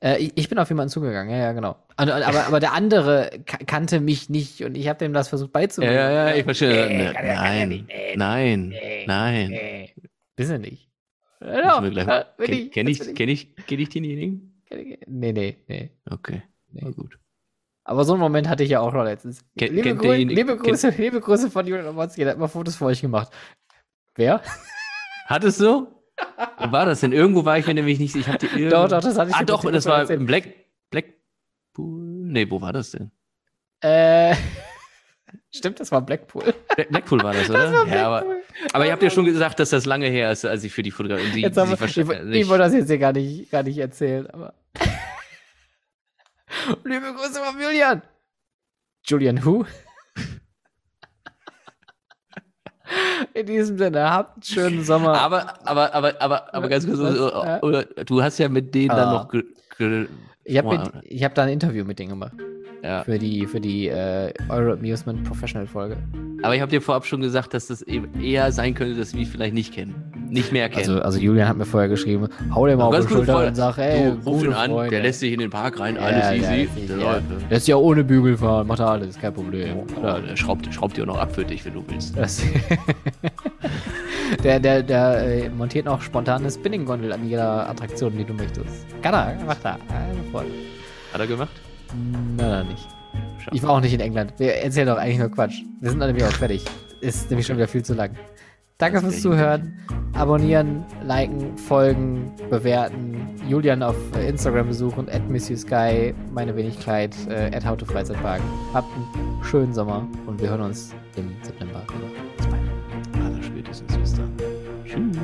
Äh, ich, ich bin auf jemanden zugegangen, ja, ja, genau. Und, aber, aber der andere ka kannte mich nicht und ich habe dem das versucht Ja, beizubringen. ja, ja, ich verstehe. Nee, Ne- kann ja- ja nein. Nee, nein, nee, nein. Nee, bist du nicht. Ja, mal. bin Kenn, ich, kenn ich, kenn ich, denjenigen? Nee, nee, nee. Okay, Nee. na gut. Aber so einen Moment hatte ich ja auch noch letztens. Ken- liebe, Grü derjenige- liebe, Grüße, liebe Grüße von Julian Omonski, der hat mal Fotos für euch gemacht. Wer? Hattest du? Wo war das denn? Irgendwo war ich mir nämlich nicht. Ich hatte irgendwo. Doch, doch, das hatte ich Ah, doch, das war erzählt. im Black, Blackpool. Nee, wo war das denn? Äh, stimmt, das war Blackpool. Black, Blackpool war das, oder? ja, aber, aber ihr habt ja schon gesagt, dass das lange her ist, als ich für die Fotografie. Die, Jetzt haben wir, ich, wahrscheinlich- ich wollte das jetzt hier gar nicht, gar nicht erzählen, aber. Liebe Grüße von Julian. Julian who? In diesem Sinne, habt einen schönen Sommer. aber, aber, aber, aber, aber ganz kurz, äh, oder, du hast ja mit denen dann Ah. noch. Ich habe hab da ein Interview mit denen gemacht. Ja. Für die, für die äh, Euro Amusement Professional Folge. Aber ich habe dir vorab schon gesagt, dass das eben eher sein könnte, dass wir ihn vielleicht nicht kennen. Nicht mehr kennen. Also, also Julian hat mir vorher geschrieben, hau dir mal auf die Schulter und sag, ey, du, ruf ihn an, Freunde. der lässt sich in den Park rein, Ja, alles easy. lässt Der ja. ist ja ohne Bügel fahren, macht er alles, kein Problem. Ja, der schraubt, schraubt dir auch noch ab für dich, wenn du willst. Der der, der äh, montiert noch spontane Spinning-Gondel an jeder Attraktion, die du möchtest. Kann er, macht er. Hat er gemacht? Nein, nein, nicht. Ich war auch nicht in England. Wir erzählen doch eigentlich nur Quatsch. Wir sind nämlich auch fertig. Ist nämlich schon wieder viel zu lang. Danke fürs Zuhören. Abonnieren, liken, folgen, bewerten. Julian auf Instagram besuchen, at Miss Sky, meine Wenigkeit, äh, at How to Freizeitpark. Habt einen schönen Sommer und wir hören uns im September. Bis bald. Aller spätestens bis dann. Tschüss.